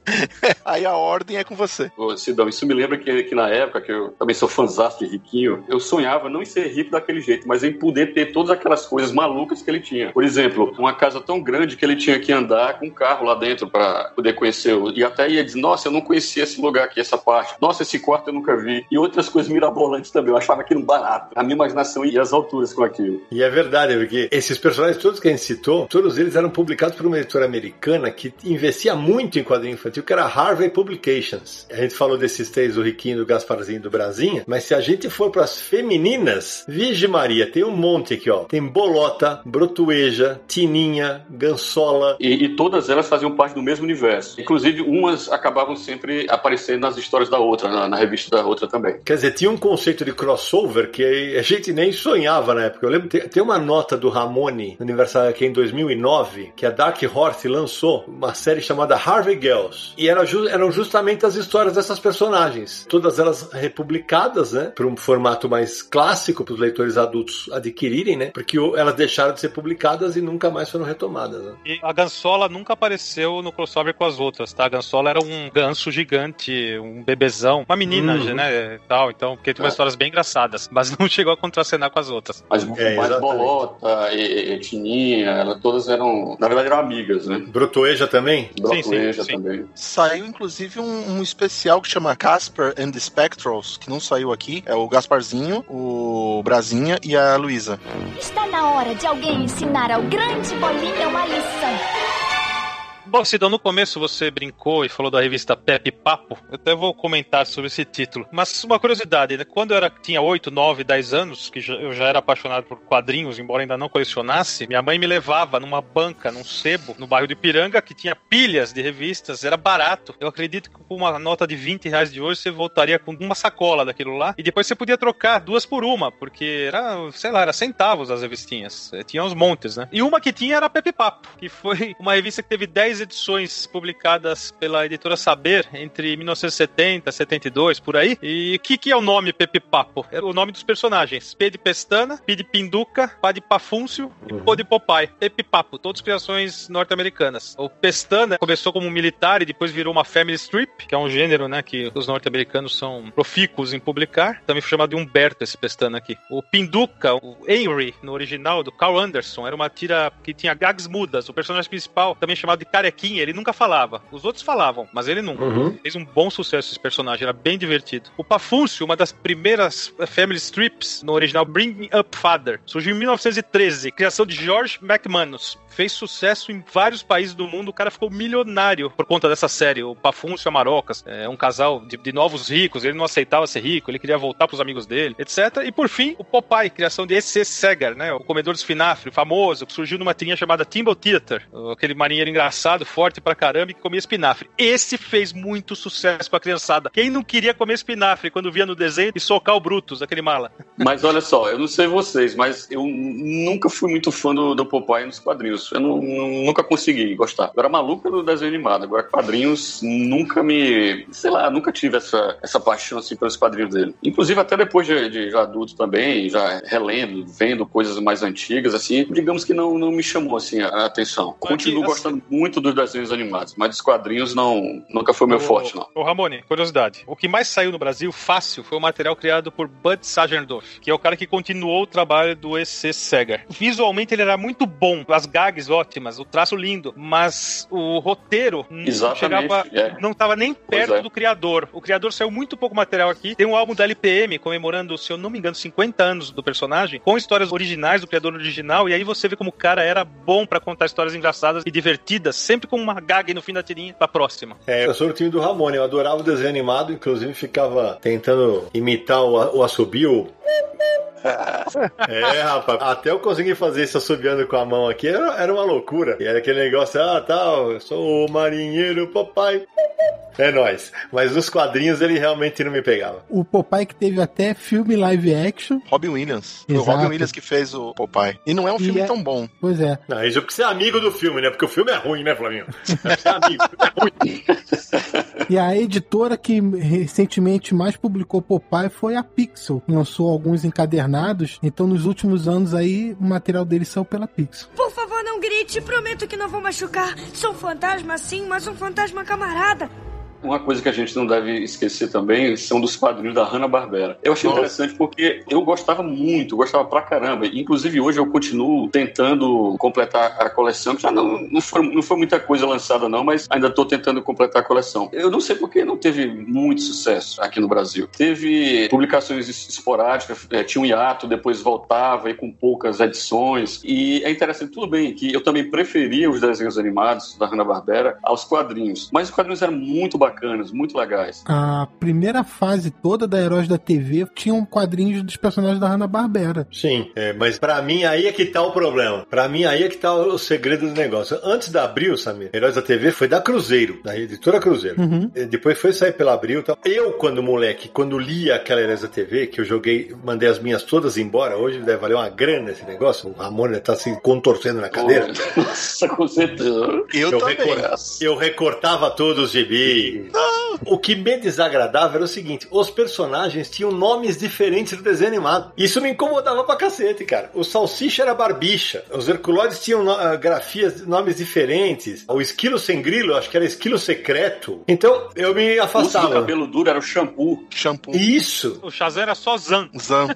[LAUGHS] Aí a ordem é com você. Ô, Sidão, isso me lembra que, que na época, que eu também sou fãzão de Riquinho, eu sonhava não em ser rico daquele jeito, mas em poder ter todas aquelas coisas malucas que ele tinha. Por exemplo, uma casa tão grande que ele tinha que andar com um carro lá dentro para poder conhecer. E até ia dizer, nossa, eu não conhecia esse lugar aqui, essa parte. Nossa, esse quarto eu nunca vi. E outras coisas mirabolantes também. Eu achava aquilo barato. A minha imaginação ia às alturas com aquilo. E é verdade, porque esses personagens todos que a gente citou, todos eles eram publicados por uma editora americana que investia muito em quadrinho infantil, que era Harvey Publications. A gente falou desses três, o Riquinho, do Gasparzinho e do Brasinha, mas se a gente for para as femininas, Virgem Maria, tem um monte aqui, ó. Tem Bolota, Brotueja, Tininha, Gansola. E, e todas elas faziam parte do mesmo universo. Inclusive, umas acabavam sempre aparecendo nas histórias da outra, na, na revista da outra também. Quer dizer, tinha um conceito de crossover que a gente nem sonhava na época. Eu lembro, tem, tem uma nota do Ramone, no aniversário aqui em 2009, que a Dark Horse lançou uma série chamada Harvey Girls. E era ju eram justamente as histórias dessas personagens. Todas elas republicadas, né? Para um formato mais clássico para os leitores adultos adquirirem, né? Porque elas deixaram de ser publicadas e nunca mais foram retomadas. Né? E a Gansola nunca apareceu no crossover com as outras, tá? A Gansola era um ganso gigante, um bebezão, uma menina, Uhum. né? Tal, então, porque tem umas É. histórias bem engraçadas, mas não [LAUGHS] chegou a contracenar com as outras. Mas, É, mas. Bolota e, e Tininha, elas todas eram, na verdade, eram amigas, né? Brotoeja também? Brotueja sim. também. Saiu inclusive um, um especial que chama Casper and the Spectrals, que não saiu aqui. É o Gasparzinho, o Brasinha e a Luísa. Está na hora de alguém ensinar ao grande bolinha uma lição. Bom, Sidão, no começo você brincou e falou da revista Pepe Papo. Eu até vou comentar sobre esse título. Mas uma curiosidade, né? Quando eu era, tinha 8, 9, 10 anos, que eu já era apaixonado por quadrinhos, embora ainda não colecionasse, minha mãe me levava numa banca, num sebo, no bairro de Piranga, que tinha pilhas de revistas, era barato. Eu acredito que com uma nota de 20 reais de hoje você voltaria com uma sacola daquilo lá, e depois você podia trocar duas por uma, porque era, sei lá, era centavos as revistinhas. Eh, Tinha uns montes, né? E uma que tinha era Pepe Papo, que foi uma revista que teve 10 edições publicadas pela editora Saber entre 1970 e 72, por aí. E o que, que é o nome Pepe Papo? É o nome dos personagens. P de Pestana, P de Pinduca, Pá de Pafúncio e Pô de Popeye. Pepe Papo, todas criações norte-americanas. O Pestana começou como um militar e depois virou uma family strip, que é um gênero, né, que os norte-americanos são profícuos em publicar. Também foi chamado de Humberto esse Pestana aqui. O Pinduca, o Henry, no original, do Carl Anderson, era uma tira que tinha gags mudas. O personagem principal, também chamado de Carequinha, ele nunca falava. Os outros falavam, mas ele nunca. Uhum. Fez um bom sucesso esse personagem, era bem divertido. O Pafúncio, uma das primeiras family strips no original Bring Up Father, surgiu em 1913, criação de George McManus. Fez sucesso em vários países do mundo, o cara ficou milionário por conta dessa série. O Pafúncio e a Marocas, é um casal de, de novos ricos, ele não aceitava ser rico, ele queria voltar pros amigos dele, etc. E por fim, o Popeye, criação de E.C. Segar, né, o comedor de espinafre, famoso, que surgiu numa tirinha chamada Timble Theater, aquele marinheiro engraçado, forte pra caramba que comia espinafre. Esse fez muito sucesso com a criançada. Quem não queria comer espinafre quando via no desenho e socar o Brutus, aquele mala? Mas olha só, eu não sei vocês, mas eu nunca fui muito fã do, do Popeye nos quadrinhos. Eu não- nunca consegui gostar. Eu era maluco do desenho animado. Agora, quadrinhos nunca me. Sei lá, nunca tive essa, essa paixão assim pelos quadrinhos dele. Inclusive, até depois de, de já adulto também, já relendo, vendo coisas mais antigas, assim, digamos que não, não me chamou assim a atenção. Continuo assim- gostando muito do, dos desenhos animados, mas dos quadrinhos não, nunca foi meu forte, não. Ô Ramone, curiosidade. O que mais saiu no Brasil, fácil, foi o material criado por Bud Sagerdorf, que é o cara que continuou o trabalho do E.C. Segar. Visualmente ele era muito bom, as gags ótimas, o traço lindo, mas o roteiro não Exatamente, chegava, é. não estava nem perto é. do criador. O criador saiu muito pouco material aqui. Tem um álbum da LPM comemorando, se eu não me engano, 50 anos do personagem, com histórias originais do criador original, e aí você vê como o cara era bom pra contar histórias engraçadas e divertidas, sempre com uma gag no fim da tirinha pra próxima. É, eu sou do time do Ramone, eu adorava o desenho animado, inclusive ficava tentando imitar o, o assobio. É, rapaz, até eu conseguir fazer isso assobiando com a mão aqui era, era uma loucura. E era aquele negócio, ah, tal, eu sou o marinheiro papai. É nóis. Mas nos quadrinhos ele realmente não me pegava. O Popeye que teve até filme live action. Robin Williams. Foi o Exato. Robin Williams que fez o Popeye. E não é um E filme é- tão bom. Pois é. Não, isso é porque você é amigo do filme, né? Porque o filme é ruim, né, Flavinho? Você é amigo, é ruim. E a editora que recentemente mais publicou Popeye foi a Pixel. Lançou alguns encadernados. Então, nos últimos anos aí, o material dele saiu pela Pixel. Por favor, não grite. Prometo que não vou machucar. Sou um fantasma, sim, mas um fantasma camarada. Uma coisa que a gente não deve esquecer também são dos quadrinhos da Hanna-Barbera. Eu achei Nossa. interessante porque eu gostava muito, gostava pra caramba. Inclusive hoje eu continuo tentando completar a coleção, que já não, não, foi, não foi muita coisa lançada não, mas ainda tô tentando completar a coleção. Eu não sei porque não teve muito sucesso aqui no Brasil. Teve publicações es- esporádicas, eh, tinha um hiato, depois voltava e com poucas edições. E é interessante, tudo bem, que eu também preferia os desenhos animados da Hanna-Barbera aos quadrinhos. Mas os quadrinhos eram muito bacanas, muito legais. A primeira fase toda da Heróis da TV tinham quadrinhos dos personagens da Hanna-Barbera. Sim, é, mas pra mim aí é que tá o problema. Pra mim aí é que tá o segredo do negócio. Antes da Abril, Samir, Heróis da TV foi da Cruzeiro, da editora Cruzeiro. Uhum. E Depois foi sair pela Abril e tal. Eu, quando moleque, quando lia aquela Heróis da TV, que eu joguei, mandei as minhas todas embora, hoje deve valer uma grana esse negócio. O Ramon tá se contorcendo na cadeira. [LAUGHS] Nossa, com certeza. Eu, Eu também. recor- Eu recortava todos os gibi. O que me desagradava era o seguinte: os personagens tinham nomes diferentes do desenho animado. Isso me incomodava pra cacete, cara. O Salsicha era Barbicha. Os Herculoides tinham no- ah, grafias, nomes diferentes. O Esquilo Sem Grilo, acho que era Esquilo Secreto. Então eu me O do afastava. cabelo duro era o shampoo. Shampoo. Isso! O Shazam era só Zan. Zan.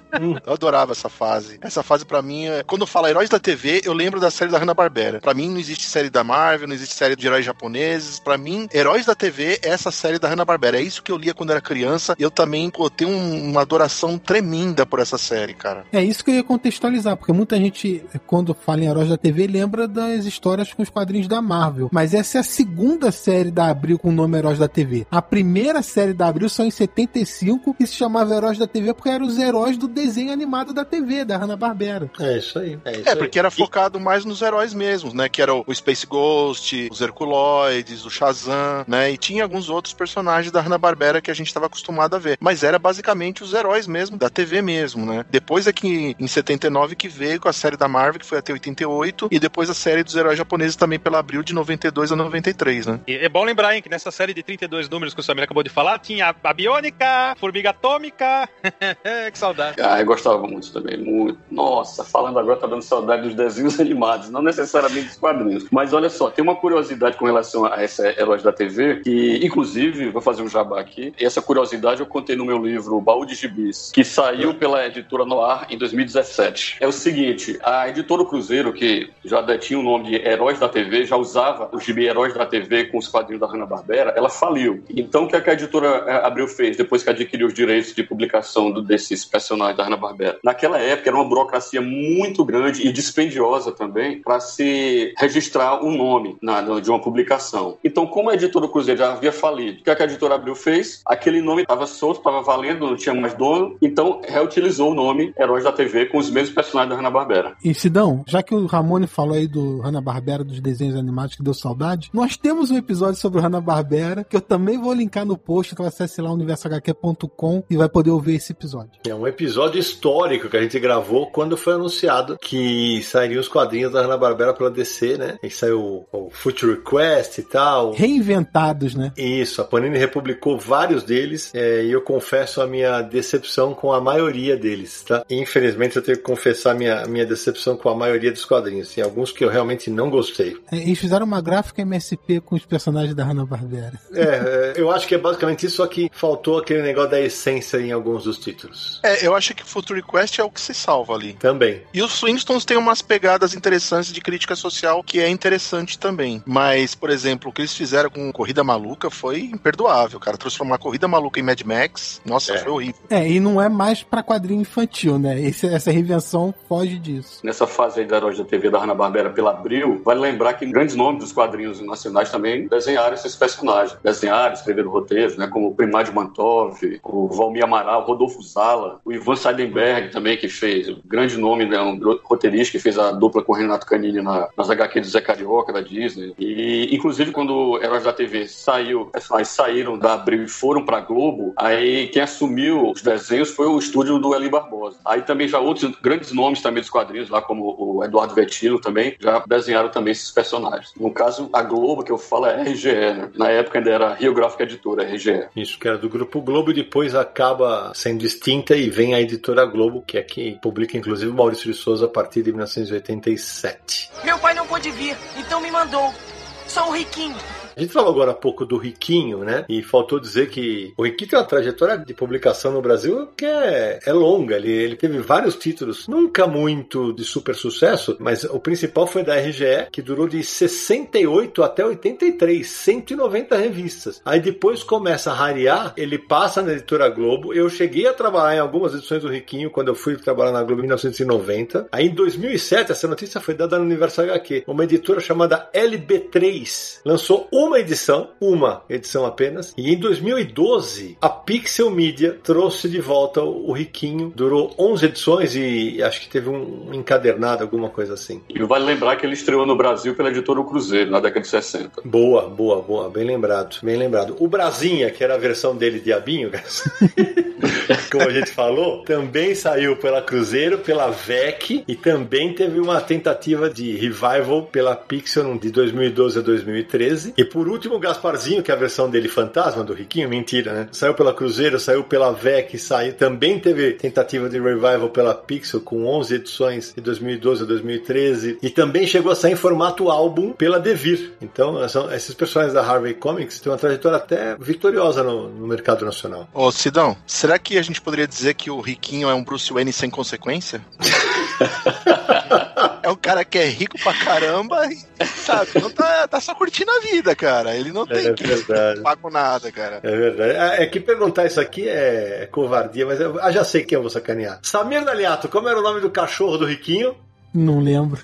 Eu adorava essa fase. Essa fase pra mim, é... quando eu falo heróis da TV, eu lembro da série da Hanna-Barbera. Pra mim não existe série da Marvel, não existe série de heróis japoneses. Pra mim, heróis da TV é essa série da Hanna-Barbera. É isso que eu lia quando era criança. E eu também, pô, tenho um- uma adoração tremenda por essa série, cara. É isso que eu ia contextualizar, porque muita gente, quando fala em Heróis da TV, lembra das histórias com os quadrinhos da Marvel. Mas essa é a segunda série da Abril com o nome Heróis da TV. A primeira série da Abril só em 75 e se chamava Heróis da TV porque eram os heróis do desenho animado da TV, da Hanna-Barbera. É isso aí. É, isso É, aí. porque era focado mais nos heróis mesmos, né? Que era o Space Ghost, os Herculoides, o Shazam, né? E tinha alguns outros personagens da Hanna-Barbera que a gente estava acostumado a ver. Mas era basicamente os heróis mesmo, da TV mesmo, né? Depois é que em 79 que veio com a série da Marvel, que foi até 88, e depois a série dos heróis japoneses também pela Abril de 92 a 93, né? E é bom lembrar, hein, que nessa série de 32 números que o Samir acabou de falar, tinha a Biônica, Formiga Atômica. [LAUGHS] que saudade. Ah, eu gostava muito também, muito. Nossa, falando agora tá dando saudade dos desenhos [LAUGHS] animados, não necessariamente dos quadrinhos. Mas olha só, tem uma curiosidade com relação a essa Heróis da TV, que inclusive, vou fazer um jabá aqui, essa curiosidade eu contei no meu livro Baú de Gibis, que saiu pela editora Noir em 2017. É o seguinte, a editora Cruzeiro, que já tinha o nome de Heróis da TV, já usava o gibi Heróis da TV com os quadrinhos da Hanna-Barbera, ela faliu. Então, o que, é que a editora eh, Abril fez depois que adquiriu os direitos de publicação do- desses personagens da Hanna-Barbera? Naquela época, era uma burocracia muito grande e dispendiosa também para se registrar o nome na- na- de uma publicação. Então, como a editora Cruzeiro já havia falido, o que, é que a editora Abril fez? Aquele nome estava solto, estava valendo, não tinha mais dono, então reutilizou o nome Heróis da TV com os mesmos personagens da Hanna-Barbera. E Sidão, já que o Ramone falou aí do Hanna-Barbera, dos desenhos animados que deu saudade, nós temos um episódio sobre o Hanna-Barbera que eu também vou linkar no post, então acesse lá universohq.com e vai poder ouvir esse episódio. É um episódio histórico que a gente gravou quando foi anunciado que sairiam os quadrinhos da Hanna-Barbera pela DC, né? E saiu o Future Request e tal. Reinventados, né? Isso, a Panini republicou vários deles é, e eu confesso a minha decepção com a maioria deles, tá? Infelizmente eu tenho que confessar a minha, minha decepção com a maioria dos quadrinhos. Tem alguns que eu realmente não gostei. É, Eles fizeram uma gráfica MSP com os personagens da Hanna-Barbera. É, é, eu acho que é basicamente isso, só que faltou aquele negócio da essência em alguns dos títulos. É, eu acho que Future Quest é o que se salva ali. Também. E os Flintstones têm umas pegadas interessantes de crítica social que é interessante também. Mas, por exemplo, o que eles fizeram com Corrida Maluca foi imperdoável, cara. Transformar Corrida Maluca em Mad Max, nossa, É. foi horrível. É, e não é mais pra quadrinho infantil, né? Esse- essa reinvenção foge disso. Nessa fase aí da Heróis da TV da Hanna-Barbera pela Abril, vale lembrar que grandes nomes dos quadrinhos nacionais também desenharam esses personagens. Desenharam, escreveram roteiros, né? Como o Primário Mantov, o Valmir Amaral, o Rodolfo Zala, o Ivan Seidenberg também, que fez, um grande nome, né? Um roteirista que fez a dupla com o Renato Canini na, nas HQ do Zé Carioca, da Disney. E, inclusive, quando Heróis da TV saiu, personagens saíram da Abril e foram pra Globo, aí quem assumiu os desenhos foi o estúdio do Eli Barbosa. Aí também já outros grandes nomes também dos quadrinhos, lá como o Eduardo Vettino também, já desenharam também esses personagens. No caso, a Globo, que eu falo, é RGE, né? Na época ainda era Rio Gráfica Editora, RGE. Isso que era do Grupo Globo e depois acaba sendo extinta e vem a editora Globo, que é que publica inclusive o Maurício de Souza a partir de 1987. Meu pai não pôde vir, então me mandou. Sou um riquinho. A gente falou agora há pouco do Riquinho, né? E faltou dizer que o Riquinho tem uma trajetória de publicação no Brasil que é, é longa. Ele, ele teve vários títulos, nunca muito de super sucesso, mas o principal foi da RGE, que durou de 68 até 83, 190 revistas. Aí depois começa a rarear, ele passa na editora Globo. Eu cheguei a trabalhar em algumas edições do Riquinho quando eu fui trabalhar na Globo em 1990. Aí em 2007, essa notícia foi dada no Universo HQ. Uma editora chamada LB3 lançou uma edição, uma edição apenas, e em 2012 a Pixel Media trouxe de volta o Riquinho. Durou 11 edições e acho que teve um encadernado, alguma coisa assim. E vale lembrar que ele estreou no Brasil pela editora O Cruzeiro, na década de 60. Boa, boa, boa, bem lembrado, bem lembrado. O Brasinha, que era a versão dele Diabinho, [LAUGHS] como a gente falou, também saiu pela Cruzeiro, pela VEC e também teve uma tentativa de revival pela Pixel de 2012 a 2013. E por último, o Gasparzinho, que é a versão dele fantasma do Riquinho, mentira, né? Saiu pela Cruzeiro, saiu pela VEC, saiu, também teve tentativa de revival pela Pixel com 11 edições de 2012 a 2013 e também chegou a sair em formato álbum pela Devir. Então, são, esses personagens da Harvey Comics têm uma trajetória até vitoriosa no, no mercado nacional. Ô, Sidão, será que a gente poderia dizer que o Riquinho é um Bruce Wayne sem consequência? [LAUGHS] é um cara que é rico pra caramba e, sabe, não tá, tá só curtindo a vida, cara. Ele não tem É que verdade. pagar nada, cara. É verdade. É é que perguntar isso aqui é covardia, mas eu ah, já sei quem eu vou sacanear. Samir Daliato, como era o nome do cachorro do Riquinho? Não lembro.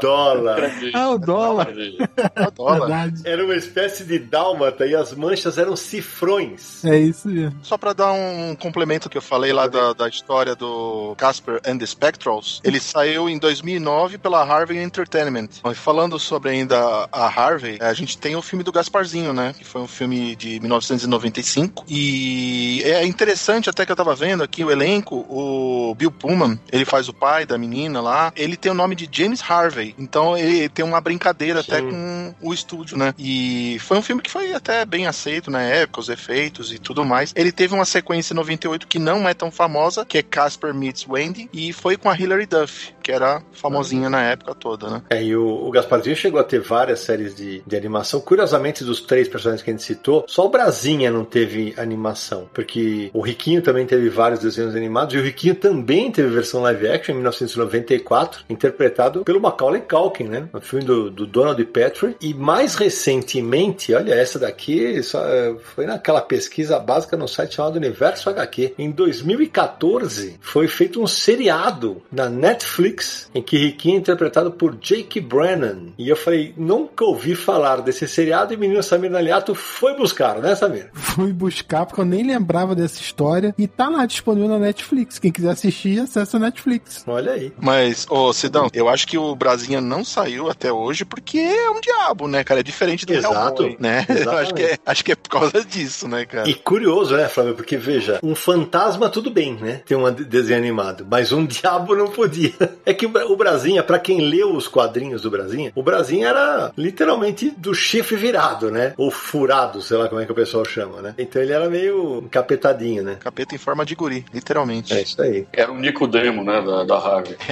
Dólar. [LAUGHS] Ah, o dólar. É dólar. Verdade. Era uma espécie de dálmata e as manchas eram cifrões. É isso mesmo. Só pra dar um complemento que eu falei lá da, da história do Casper and the Spectrals, ele saiu em 2009 pela Harvey Entertainment. E falando sobre ainda a Harvey, a gente tem o filme do Gasparzinho, né? Que foi um filme de 1995. E é interessante até que eu tava vendo aqui o elenco, o Bill Pullman, ele faz o pai da menina lá, ele tem o nome de James Harvey. Então ele tem uma brincadeira até com o estúdio, né? E foi um filme que foi até bem aceito na época, os efeitos e tudo mais. Ele teve uma sequência em 98 que não é tão famosa, que é Casper Meets Wendy, e foi com a Hilary Duff, que era famosinha na época toda, né? É, e o, o Gasparzinho chegou a ter várias séries de, de animação. Curiosamente, dos três personagens que a gente citou, só o Brasinha não teve animação. Porque o Riquinho também teve vários desenhos animados. E o Riquinho também teve versão live action em 1994, interpretado pelo Macaulay Culkin, né? No filme do, do Donald Petrie. E mais recentemente, olha, essa daqui só, é, foi naquela pesquisa básica no site chamado Universo HQ. Em 2014, foi feito um seriado na Netflix em que Riquinho é interpretado por Jake Brennan. E eu falei, nunca ouvi falar desse seriado e o menino Samir Naliato foi buscar, né, Samir? Fui buscar porque eu nem lembrava dessa história e tá lá disponível na Netflix. Quem quiser assistir, acessa a Netflix. Olha aí. Mas, ô Sidão, eu acho que o Brasinha não saiu até hoje porque é um diabo, né, cara? É diferente do Exato. Hellboy, né? [LAUGHS] Eu acho que, é, acho que é por causa disso, né, cara? E curioso, né, Flávio? Porque veja, um fantasma tudo bem, né? Ter um desenho animado, mas um [LAUGHS] diabo não podia. É que o Brasinha, para quem leu os quadrinhos do Brasinha, o Brasinha era literalmente do chifre virado, né? Ou furado, sei lá como é que o pessoal chama, né? Então ele era meio encapetadinho, né? Capeta em forma de guri, literalmente. É isso aí. Era o Nicodemo, né, da, da Harvey. [LAUGHS]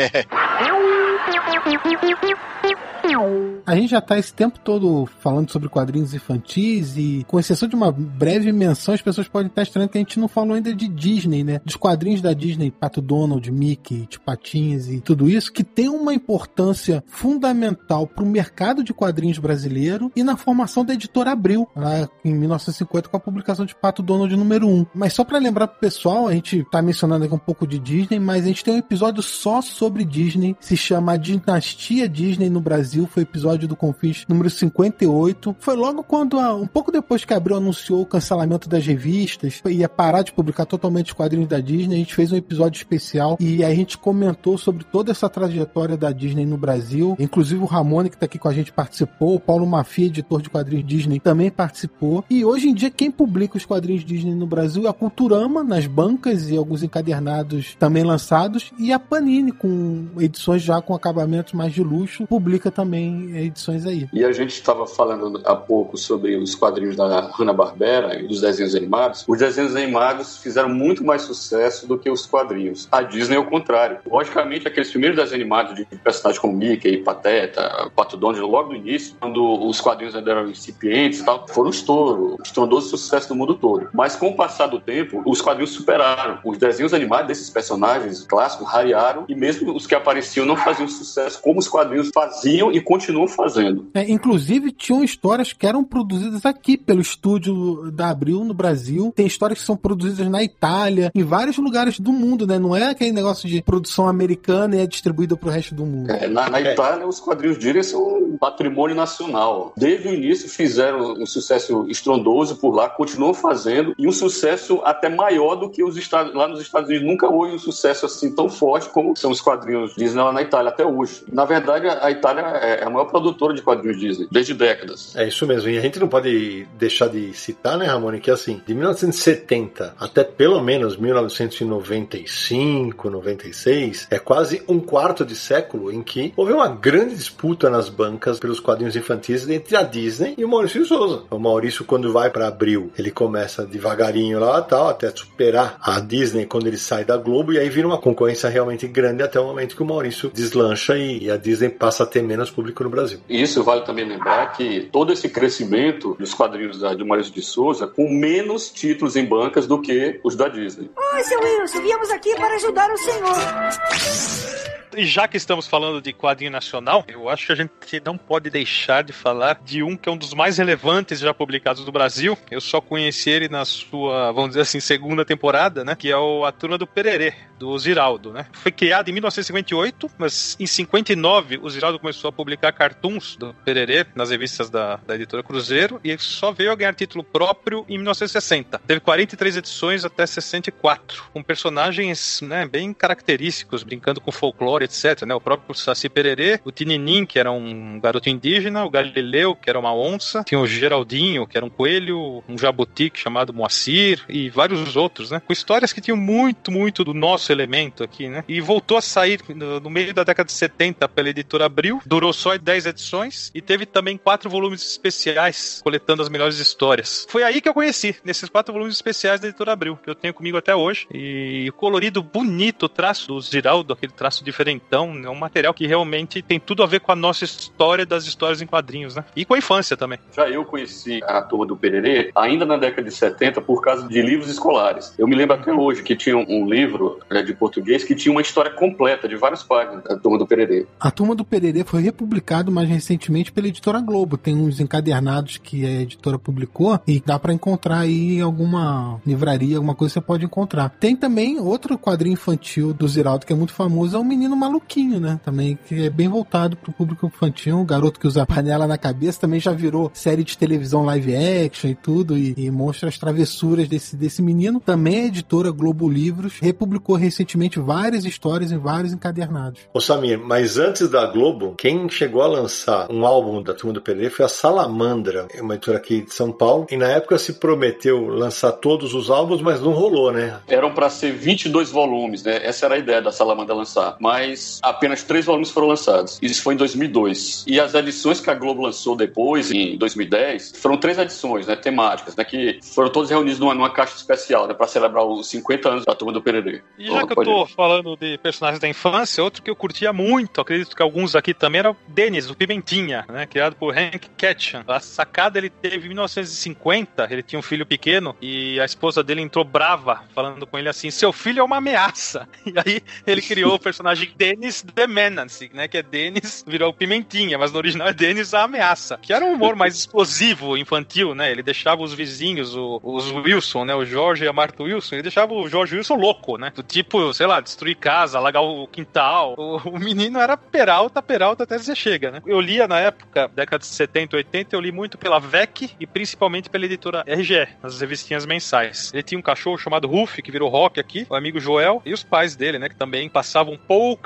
[LAUGHS] A gente já tá esse tempo todo falando sobre quadrinhos infantis e, com exceção de uma breve menção, as pessoas podem estar estranhando que a gente não falou ainda de Disney, né? Dos quadrinhos da Disney, Pato Donald, Mickey, Tio Patinhas e tudo isso, que tem uma importância fundamental pro mercado de quadrinhos brasileiro e na formação da editora Abril, lá em 1950, com a publicação de Pato Donald número 1. Mas só para lembrar pro pessoal, a gente tá mencionando aqui um pouco de Disney, mas a gente tem um episódio só sobre Disney, se chama Dinastia Disney no Brasil, foi o episódio do Confis número 58. Foi logo quando, um pouco depois que a Abril anunciou o cancelamento das revistas, ia parar de publicar totalmente os quadrinhos da Disney, a gente fez um episódio especial e a gente comentou sobre toda essa trajetória da Disney no Brasil. Inclusive o Ramone, que tá aqui com a gente, participou, o Paulo Mafia, editor de quadrinhos Disney, também participou. E hoje em dia, quem publica os quadrinhos Disney no Brasil é a Culturama, nas bancas e alguns encadernados também lançados, e a Panini, com edições já com acabamentos mais de luxo, publica também edições aí. E a gente estava falando há pouco sobre os quadrinhos da Hanna-Barbera e dos desenhos animados. Os desenhos animados fizeram muito mais sucesso do que os quadrinhos. A Disney é o contrário. Logicamente, aqueles primeiros desenhos animados de personagens como Mickey, Pateta, Pato Donald, logo no início, quando os quadrinhos ainda eram incipientes tal, foram um estouro, um estrondoso sucesso no mundo todo. Mas com o passar do tempo, os quadrinhos superaram. Os desenhos animados desses personagens clássicos rarearam e mesmo os que apareciam não faziam sucesso como os quadrinhos faziam e continuam fazendo. É, inclusive, tinham histórias que eram produzidas aqui pelo estúdio da Abril no Brasil. Tem histórias que são produzidas na Itália, em vários lugares do mundo, né? Não é aquele negócio de produção americana e é distribuída pro resto do mundo. É, na, na Itália, os quadrinhos Disney são um patrimônio nacional. Desde o início fizeram um sucesso estrondoso por lá, continuam fazendo, e um sucesso até maior do que os Estados, lá nos Estados Unidos. Nunca houve um sucesso assim tão forte como são os quadrinhos Disney lá na Itália até hoje. Na verdade, a Itália é a maior produtora de quadrinhos Disney, desde décadas. É isso mesmo. E a gente não pode deixar de citar, né, Ramone, que assim, de 1970 até pelo menos 1995, 96, é quase um quarto de século em que houve uma grande disputa nas bancas pelos quadrinhos infantis entre a Disney e o Maurício Souza. O Maurício, quando vai para abril, ele começa devagarinho lá tal, até superar a Disney quando ele sai da Globo, e aí vira uma concorrência realmente grande até o momento que o Maurício deslancha e a Disney passa a ter menos público no Brasil. Isso vale também lembrar que todo esse crescimento dos quadrinhos da, do Maurício de Souza com menos títulos em bancas do que os da Disney. Oi, seu Wilson, viemos aqui para ajudar o senhor. E já que estamos falando de quadrinho nacional, eu acho que a gente não pode deixar de falar de um que é um dos mais relevantes já publicados do Brasil. Eu só conheci ele na sua, vamos dizer assim, segunda temporada, né? Que é o A Turma do Pererê, do Ziraldo, né? Foi criado em 1958, mas em 59 o Ziraldo começou a publicar cartoons do Pererê nas revistas da, da editora Cruzeiro e só veio a ganhar título próprio em 1960. Teve 43 edições até 64, com personagens né, bem característicos, brincando com folclore etc. Né? O próprio Saci Pererê, o Tininim, que era um garoto indígena, o Galileu, que era uma onça, tinha o Geraldinho, que era um coelho, um jabuti chamado Moacir e vários outros, né? Com histórias que tinham muito, muito do nosso elemento aqui, né? E voltou a sair no, no meio da década de 70 pela editora Abril, durou só 10 edições e teve também quatro volumes especiais coletando as melhores histórias. Foi aí que eu conheci, nesses quatro volumes especiais da editora Abril, que eu tenho comigo até hoje. E colorido bonito, o traço do Ziraldo, aquele traço diferente então é um material que realmente tem tudo a ver com a nossa história das histórias em quadrinhos, né? E com a infância também. Já eu conheci a turma do Pererê ainda na década de 70 por causa de livros escolares. Eu me lembro até hoje que tinha um livro né, de português que tinha uma história completa de várias páginas da turma do Pererê. A turma do Pererê foi republicado mais recentemente pela editora Globo. Tem uns encadernados que a editora publicou e dá para encontrar aí em alguma livraria, alguma coisa você pode encontrar. Tem também outro quadrinho infantil do Ziraldo que é muito famoso, é o Menino maluquinho, né? Também, que é bem voltado pro público infantil. O garoto que usa panela na cabeça também já virou série de televisão live action e tudo, e, e mostra as travessuras desse, desse menino. Também a editora Globo Livros republicou recentemente várias histórias em vários encadernados. Ô Samir, mas antes da Globo, quem chegou a lançar um álbum da Turma do Pelé foi a Salamandra, uma editora aqui de São Paulo, e na época se prometeu lançar todos os álbuns, mas não rolou, né? Eram para ser 22 volumes, né? Essa era a ideia da Salamandra lançar. Mas mas apenas três volumes foram lançados. Isso foi em 2002. E as edições que a Globo lançou depois, em 2010, foram três edições, né, temáticas, né, que foram todas reunidas numa, numa caixa especial, né, para celebrar os 50 anos da Turma do Pererê. E já que eu tô falando de personagens da infância, outro que eu curtia muito, acredito que alguns aqui também, era o Dennis, o Pimentinha, né, criado por Hank Ketchum. A sacada ele teve em 1950, ele tinha um filho pequeno e a esposa dele entrou brava, falando com ele assim: seu filho é uma ameaça. [LAUGHS] E aí ele criou o personagem Dennis the Menace, né? Que é Dennis, virou Pimentinha, mas no original é Dennis a ameaça. Que era um humor mais explosivo, infantil, né? Ele deixava os vizinhos, o, os Wilson, né? O George e a Martha Wilson, ele deixava o George Wilson louco, né? Do tipo, sei lá, destruir casa, alagar o quintal. O, o menino era peralta, peralta até você chega, né? Eu lia na época, década de 70, 80, eu li muito pela VEC e principalmente pela editora RGE, nas revistinhas mensais. Ele tinha um cachorro chamado Ruff, que virou rock aqui, o amigo Joel, e os pais dele, né, que também passavam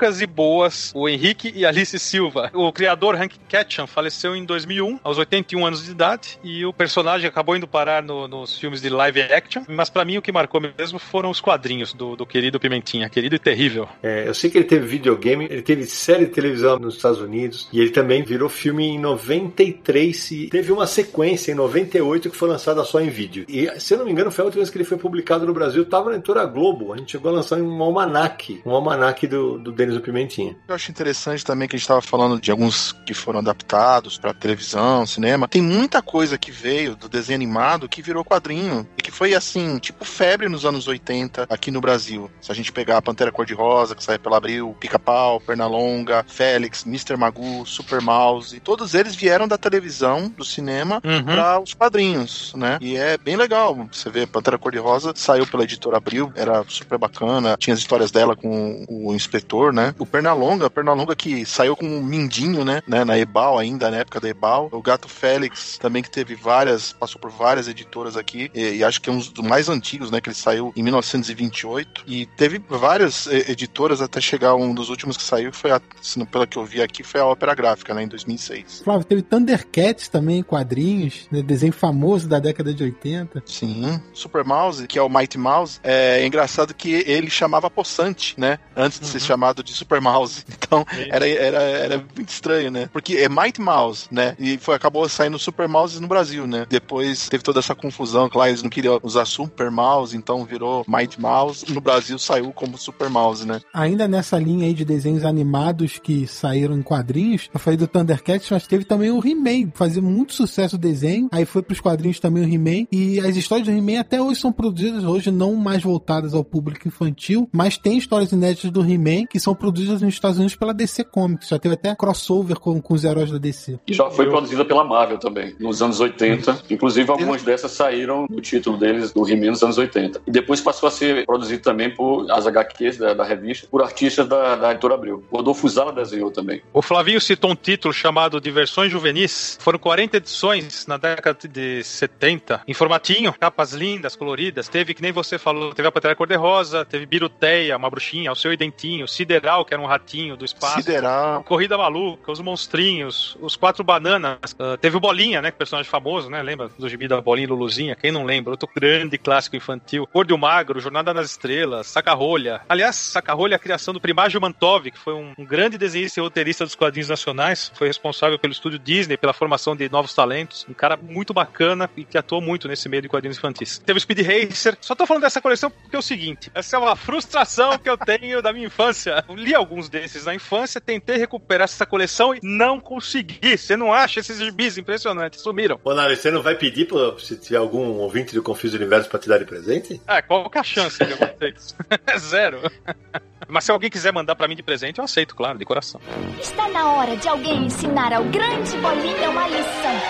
poucas e boas, o Henrique e Alice Silva. O criador Hank Ketchum faleceu em 2001, aos 81 anos de idade, e o personagem acabou indo parar no, nos filmes de live action, mas para mim o que marcou mesmo foram os quadrinhos do, do querido Pimentinha, querido e terrível. É, eu sei que ele teve videogame, ele teve série de televisão nos Estados Unidos, e ele também virou filme em 93, e teve uma sequência em 98 que foi lançada só em vídeo. E, se eu não me engano, foi a última vez que ele foi publicado no Brasil, estava na editora Globo. A gente chegou a lançar um almanac, um almanac do, do do Pimentinha. Eu acho interessante também que a gente estava falando de alguns que foram adaptados para televisão, cinema. Tem muita coisa que veio do desenho animado que virou quadrinho e que foi assim, tipo febre nos anos 80 aqui no Brasil. Se a gente pegar a Pantera Cor-de-Rosa, que saiu pela Abril, Pica-Pau, Pernalonga, Félix, Mr. Magoo, Super Mouse, todos eles vieram da televisão, do cinema, Uhum. para os quadrinhos, né? E é bem legal. Você vê, Pantera Cor-de-Rosa saiu pela editora Abril, era super bacana. Tinha as histórias dela com o inspetor, né? O Pernalonga, Pernalonga que saiu com um mindinho, né? né? Na Ebal ainda, na época da Ebal. O Gato Félix também que teve várias, passou por várias editoras aqui. E, e acho que é um dos mais antigos, né? Que ele saiu em 1928. E teve várias editoras até chegar um dos últimos que saiu, foi a, se não- pela que eu vi aqui, foi a Ópera Gráfica, né? Em 2006. Flávio, teve Thundercats também, em quadrinhos, né, desenho famoso da década de 80. Sim. Super Mouse, que é o Mighty Mouse, é engraçado que ele chamava Poçante, né? Antes de ser chamado de Super Mouse. [LAUGHS] Então, era, era, era muito estranho, né? Porque é Mighty Mouse, né? E foi, acabou saindo Super Mouse no Brasil, né? Depois teve toda essa confusão, que lá eles não queriam usar Super Mouse, então virou Mighty Mouse. No Brasil saiu como Super Mouse, né? Ainda nessa linha aí de desenhos animados que saíram em quadrinhos, eu falei do Thundercats, mas teve também o He-Man, fazia muito sucesso o desenho, aí foi pros quadrinhos também o He-Man, e as histórias do He-Man até hoje são produzidas, hoje não mais voltadas ao público infantil, mas tem histórias inéditas do He-Man que são produzidas nos Estados Unidos pela DC Comics, já teve até crossover com, com os heróis da DC. E já foi produzida pela Marvel também, nos anos 80. Inclusive, algumas dessas saíram no título deles, do He-Man, nos anos 80. E depois passou a ser produzido também por as HQs da, da revista, por artistas da, da editora Abril. O Rodolfo Zala desenhou também. O Flavinho citou um título chamado Diversões Juvenis. Foram 40 edições na década de 70. Em formatinho, capas lindas, coloridas. Teve, que nem você falou, teve a Pantera Cor-de-Rosa, teve Biruteia, uma bruxinha, o seu Dentinho, Sideral, que era um ratinho do espaço. Sideral. Corrida Maluca, os monstrinhos, os quatro bananas. Ah, teve o Bolinha, né? Que é personagem famoso, né? Lembra do gibi da Bolinha e Luluzinha? Quem não lembra? Outro grande clássico infantil. Gordo Magro, Jornada nas Estrelas, Saca-Rolha. Aliás, Saca-Rolha é a criação do Primágio Mantov, que foi um, um grande desenhista e roteirista dos quadrinhos nacionais. Foi responsável pelo estúdio Disney, pela formação de novos talentos. Um cara muito bacana e que atuou muito nesse meio de quadrinhos infantis. Teve o Speed Racer. Só tô falando dessa coleção porque é o seguinte: essa é uma frustração que eu tenho da minha infância. Li alguns desses na infância, tentei recuperar essa coleção e não consegui. Você não acha esses gibis impressionantes? Sumiram. Ô, Nara, você não vai pedir pro, se tiver algum ouvinte do Confis Universo pra te dar de presente? Ah, qual que é a chance de acontecer [LAUGHS] isso? É [LAUGHS] zero. [LAUGHS] Mas se alguém quiser mandar pra mim de presente, eu aceito, claro, de coração. Está na hora de alguém ensinar ao grande bolinha uma lição.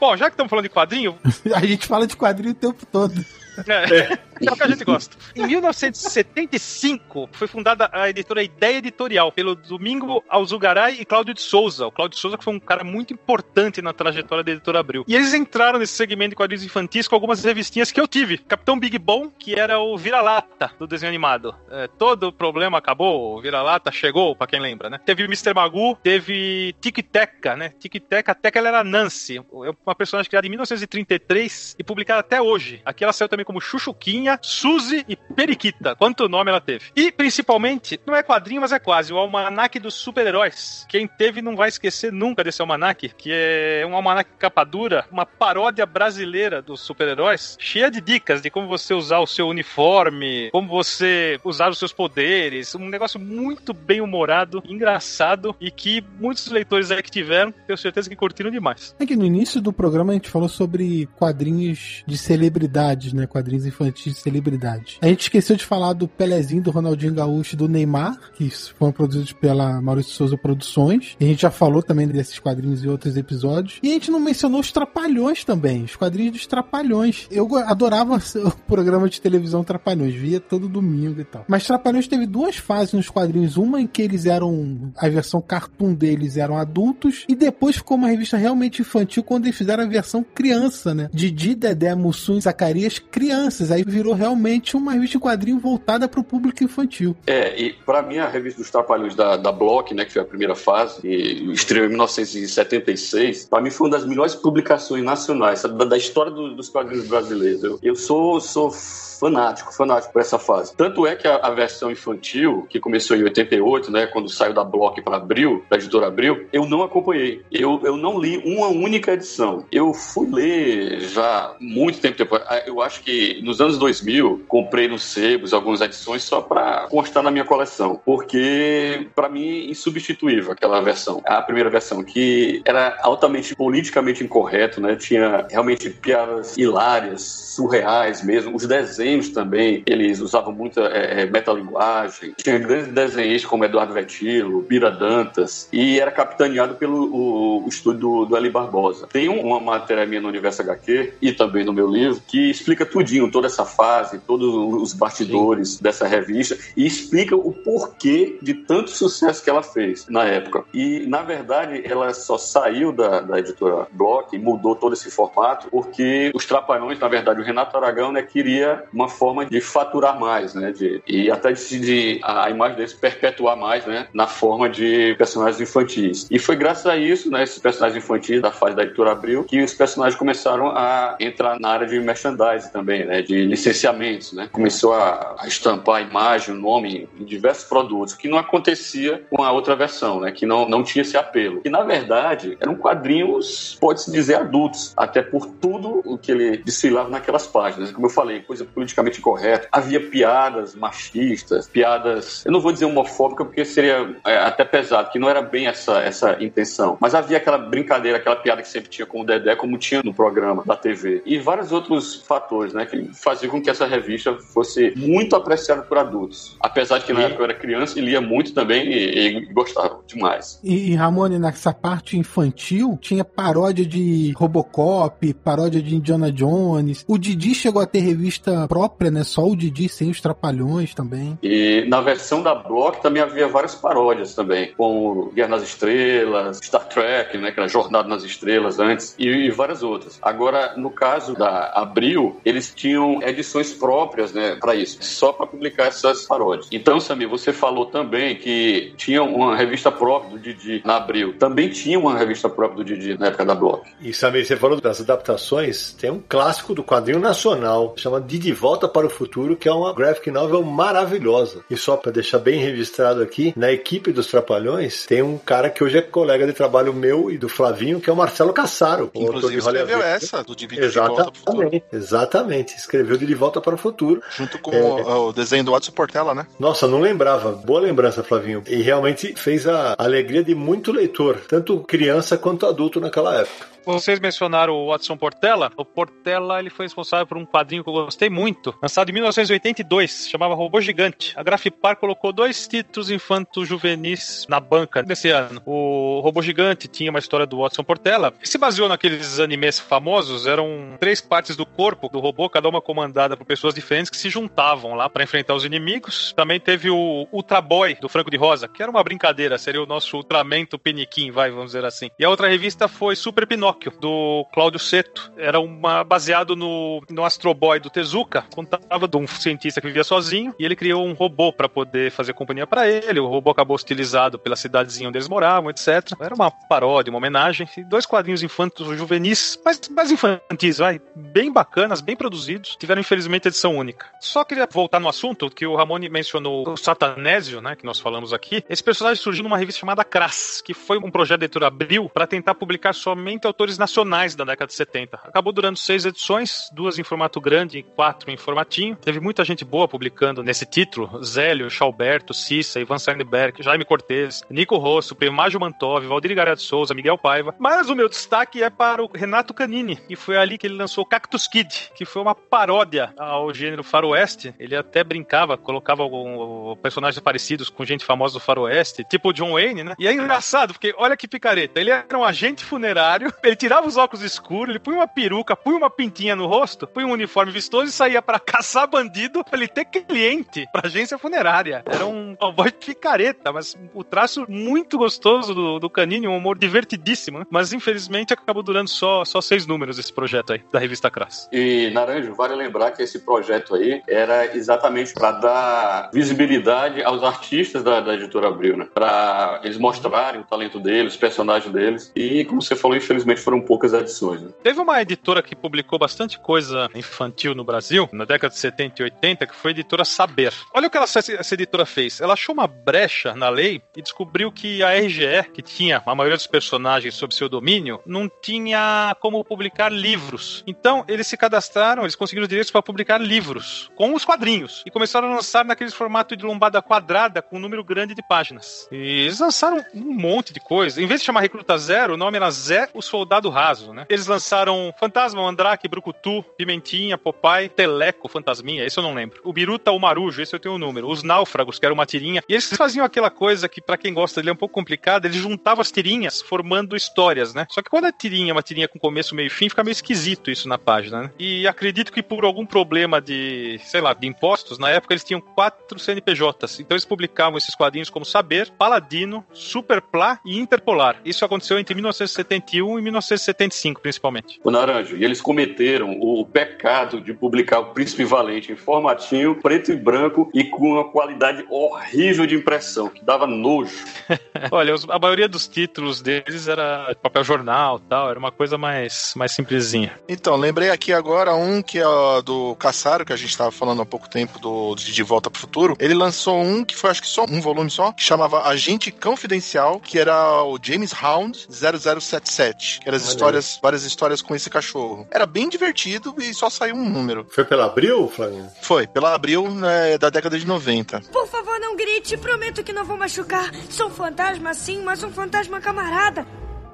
Bom, já que estamos falando de quadrinho, A gente fala de quadrinho o tempo todo. [LAUGHS] É, é o que a gente gosta. Em 1975, foi fundada a editora Ideia Editorial pelo Domingo Alzugaray e Cláudio de Souza. O Cláudio de Souza que foi um cara muito importante na trajetória da editora Abril. E eles entraram nesse segmento de quadrinhos infantis com algumas revistinhas que eu tive. Capitão Big Bom, que era o vira-lata do desenho animado. É, todo o problema acabou, o vira-lata chegou, pra quem lembra, né? Teve Mr. Magoo, teve Tic-Teca, né? Tic-Teca, até que ela era Nancy. É uma personagem criada em 1933 e publicada até hoje. Aqui ela saiu também como Chuchuquinha, Suzy e Periquita. Quanto nome ela teve. E, principalmente, não é quadrinho, mas é quase, o Almanac dos Super-Heróis. Quem teve não vai esquecer nunca desse almanac, que é um almanac capa dura, uma paródia brasileira dos super-heróis, cheia de dicas de como você usar o seu uniforme, como você usar os seus poderes, um negócio muito bem humorado, engraçado e que muitos leitores aí que tiveram, tenho certeza que curtiram demais. É que no início do programa a gente falou sobre quadrinhos de celebridades, né? Quadrinhos infantis de celebridades. A gente esqueceu de falar do Pelezinho, do Ronaldinho Gaúcho do Neymar, que foram produzidos pela Maurício Souza Produções. E a gente já falou também desses quadrinhos em outros episódios. E a gente não mencionou os Trapalhões também, os quadrinhos dos Trapalhões. Eu adorava [LAUGHS] o programa de televisão Trapalhões, via todo domingo e tal. Mas Trapalhões teve duas fases nos quadrinhos. Uma em que eles eram. A versão cartoon deles eram adultos. E depois ficou uma revista realmente infantil quando eles fizeram a versão criança, né? Didi, Dedé, Mussum e Zacarias, crianças. Aí virou realmente uma revista em quadrinho voltada para o público infantil. É, e para mim a revista dos Trapalhões da, da Block, né, que foi a primeira fase, e estreou em 1976, para mim foi uma das melhores publicações nacionais sabe, da, da, história do, dos quadrinhos brasileiros. Eu, eu sou, sou fanático, fanático por essa fase. Tanto é que a, a, versão infantil, que começou em 88, né, quando saiu da Block para Abril, da editora Abril, eu não acompanhei. Eu, eu não li uma única edição. Eu fui ler já muito tempo depois. Ah, eu acho que nos anos 2000, comprei nos sebos algumas edições só para constar na minha coleção, porque para mim insubstituível aquela versão. A primeira versão que era altamente politicamente incorreto, né? Tinha realmente piadas hilárias, surreais mesmo. Os desenhos desenhos também, eles usavam muita é, é, metalinguagem. Tinha grandes desenhistas como Eduardo Vetilo, Bira Dantas, e era capitaneado pelo o, o estúdio do, do Eli Barbosa. Tem uma matéria minha no Universo HQ e também no meu livro que explica tudinho, toda essa fase, todos os bastidores Sim. dessa revista e explica o porquê de tanto sucesso que ela fez na época. E, na verdade, ela só saiu da, da editora Block e mudou todo esse formato porque os Trapalhões, na verdade, o Renato Aragão né, queria uma forma de faturar mais, né? De, e até de, de a imagem deles perpetuar mais, né? Na forma de personagens infantis. E foi graças a isso, né? Esses personagens infantis da fase da editora Abril, que os personagens começaram a entrar na área de merchandising também, né? De licenciamentos, né? Começou a, a estampar a imagem, o nome em diversos produtos, que não acontecia com a outra versão, né? Que não, não tinha esse apelo. E na verdade eram quadrinhos, pode-se dizer, adultos, até por tudo o que ele desfilava naquelas páginas. Como eu falei, coisa politicamente correto. Havia piadas machistas, piadas, eu não vou dizer homofóbicas porque seria é, até pesado, que não era bem essa, essa intenção. Mas havia aquela brincadeira, aquela piada que sempre tinha com o Dedé, como tinha no programa da TV. E vários outros fatores, né, que faziam com que essa revista fosse muito apreciada por adultos. Apesar de que na época eu era criança e lia muito também e, e gostava demais. E, e Ramone, nessa parte infantil, tinha paródia de Robocop, paródia de Indiana Jones. O Didi chegou a ter revista própria, né? Só o Didi sem os trapalhões também. E na versão da Block também havia várias paródias também, como Guerra nas Estrelas, Star Trek, né? Que era Jornada nas Estrelas antes, e, e várias outras. Agora, no caso da Abril, eles tinham edições próprias, né? Para isso, só para publicar essas paródias. Então, Samir, você falou também que tinha uma revista própria do Didi na Abril. Também tinha uma revista própria do Didi na época da Block. E Samir, você falou das adaptações, tem um clássico do quadrinho nacional, chamado Didi Volta para o Futuro, que é uma graphic novel maravilhosa. E só para deixar bem registrado aqui, na equipe dos Trapalhões tem um cara que hoje é colega de trabalho meu e do Flavinho, que é o Marcelo Cassaro. Inclusive escreveu essa, do De Volta para o Futuro. Exatamente, escreveu de Volta para o Futuro. Junto com é... o, o, desenho do Watson Portela, né? Nossa, não lembrava. Boa lembrança, Flavinho. E realmente fez a alegria de muito leitor, tanto criança quanto adulto naquela época. Vocês mencionaram o Watson Portela. O Portela ele foi responsável por um quadrinho que eu gostei muito, lançado em 1982, chamava Robô Gigante. A Grafipar colocou dois títulos infantos juvenis na banca desse ano. O Robô Gigante tinha uma história do Watson Portela, que se baseou naqueles animes famosos. Eram três partes do corpo do robô, cada uma comandada por pessoas diferentes que se juntavam lá para enfrentar os inimigos. Também teve o Ultra Boy do Franco de Rosa, que era uma brincadeira, seria o nosso Ultramento Peniquim, vai, vamos dizer assim. E a outra revista foi Super Pinóquio Pinóquio, do Cláudio Seto. Era uma baseado no, no Astro Boy do Tezuka, contava de um cientista que vivia sozinho e ele criou um robô para poder fazer companhia para ele. O robô acabou hostilizado pela cidadezinha onde eles moravam, etc. Era uma paródia, uma homenagem. E dois quadrinhos infantis juvenis, mas mais infantis, vai, bem bacanas, bem produzidos. Tiveram infelizmente edição única. Só queria voltar no assunto que o Ramone mencionou o Satanésio, né, que nós falamos aqui. Esse personagem surgiu numa revista chamada Crass, que foi um projeto da editora Abril para tentar publicar somente autores nacionais da década de 70. Acabou durando seis edições, duas em formato grande e quatro em formatinho. Teve muita gente boa publicando nesse título: Zélio, Chalberto, Cissa, Ivan Sandberg, Jaime Cortez, Nico Rosso, Primágio Mantov, Valdir Garra de Souza, Miguel Paiva. Mas o meu destaque é para o Renato Canini, e foi ali que ele lançou Cactus Kid, que foi uma paródia ao gênero faroeste. Ele até brincava, colocava algum, personagens parecidos com gente famosa do faroeste, tipo o John Wayne, né? E é engraçado, porque olha que picareta. Ele era um agente funerário, ele tirava os óculos escuros, ele punha uma peruca, punha uma pintinha no rosto, punha um uniforme vistoso e saía para [LAUGHS] caçar bandido pra ele ter cliente pra agência funerária. Era um de picareta, mas o traço muito gostoso do, do Canini, um humor divertidíssimo, né? Mas infelizmente acabou durando só, só seis números esse projeto aí, da revista Crass. E, Naranjo, vale lembrar que esse projeto aí era exatamente para dar visibilidade aos artistas da, da editora Abril, né? Para eles mostrarem o talento deles, os personagens deles. E, como você falou, infelizmente foram poucas edições. Né? Teve uma editora que publicou bastante coisa infantil no Brasil, na década de 70 e 80, que foi a editora Saber. Olha o que ela, essa editora fez. Ela achou uma brecha na lei e descobriu que a RGE, que tinha a maioria dos personagens sob seu domínio, não tinha como publicar livros. Então, eles se cadastraram, eles conseguiram direitos para publicar livros com os quadrinhos e começaram a lançar naqueles formato de lombada quadrada com um número grande de páginas. E eles lançaram um monte de coisa. Em vez de chamar Recruta Zero, o nome era Zé, o Soldado Raso, né? Eles lançaram Fantasma, Mandrake, Brucutu, Pimentinha, Popeye, Teleco, Fantasminha, esse eu não lembro. O Biruta, o Marujo, esse eu tenho o um número. Os Náufragos, que era uma tirinha. E eles faziam aquela coisa que, para quem gosta dele, é um pouco complicada. Eles juntavam as tirinhas formando histórias, né? Só que quando a tirinha é uma tirinha com começo, meio e fim, fica meio esquisito isso na página, né? E acredito que por algum problema de, sei lá, de impostos, na época eles tinham quatro CNPJs. Então eles publicavam esses quadrinhos como Saber, Paladino, Superplá e Interpolar. Isso aconteceu entre 1971 e 1975, principalmente. O Naranjo, e eles cometeram o pecado de publicar o Príncipe Valente em formatinho, preto e branco e com uma qualidade horrível de impressão, que dava nojo. [LAUGHS] Olha, a maioria dos títulos deles era papel jornal tal, era uma coisa mais, mais simplesinha. Então, lembrei aqui agora um que é do Caçaro, que a gente estava falando há pouco tempo do De Volta para o Futuro. Ele lançou um que foi acho que só um volume só, que chamava Agente Confidencial, que era o James Hound 0077, que eram histórias, várias histórias com esse cachorro. Era bem divertido e só saiu um número. Foi pela Abril, Flávio? Foi, pela Abril né, da década de 90. Por favor, não grite, prometo que não vou machucar. Sou um fantasma sim, mas um fantasma camarada.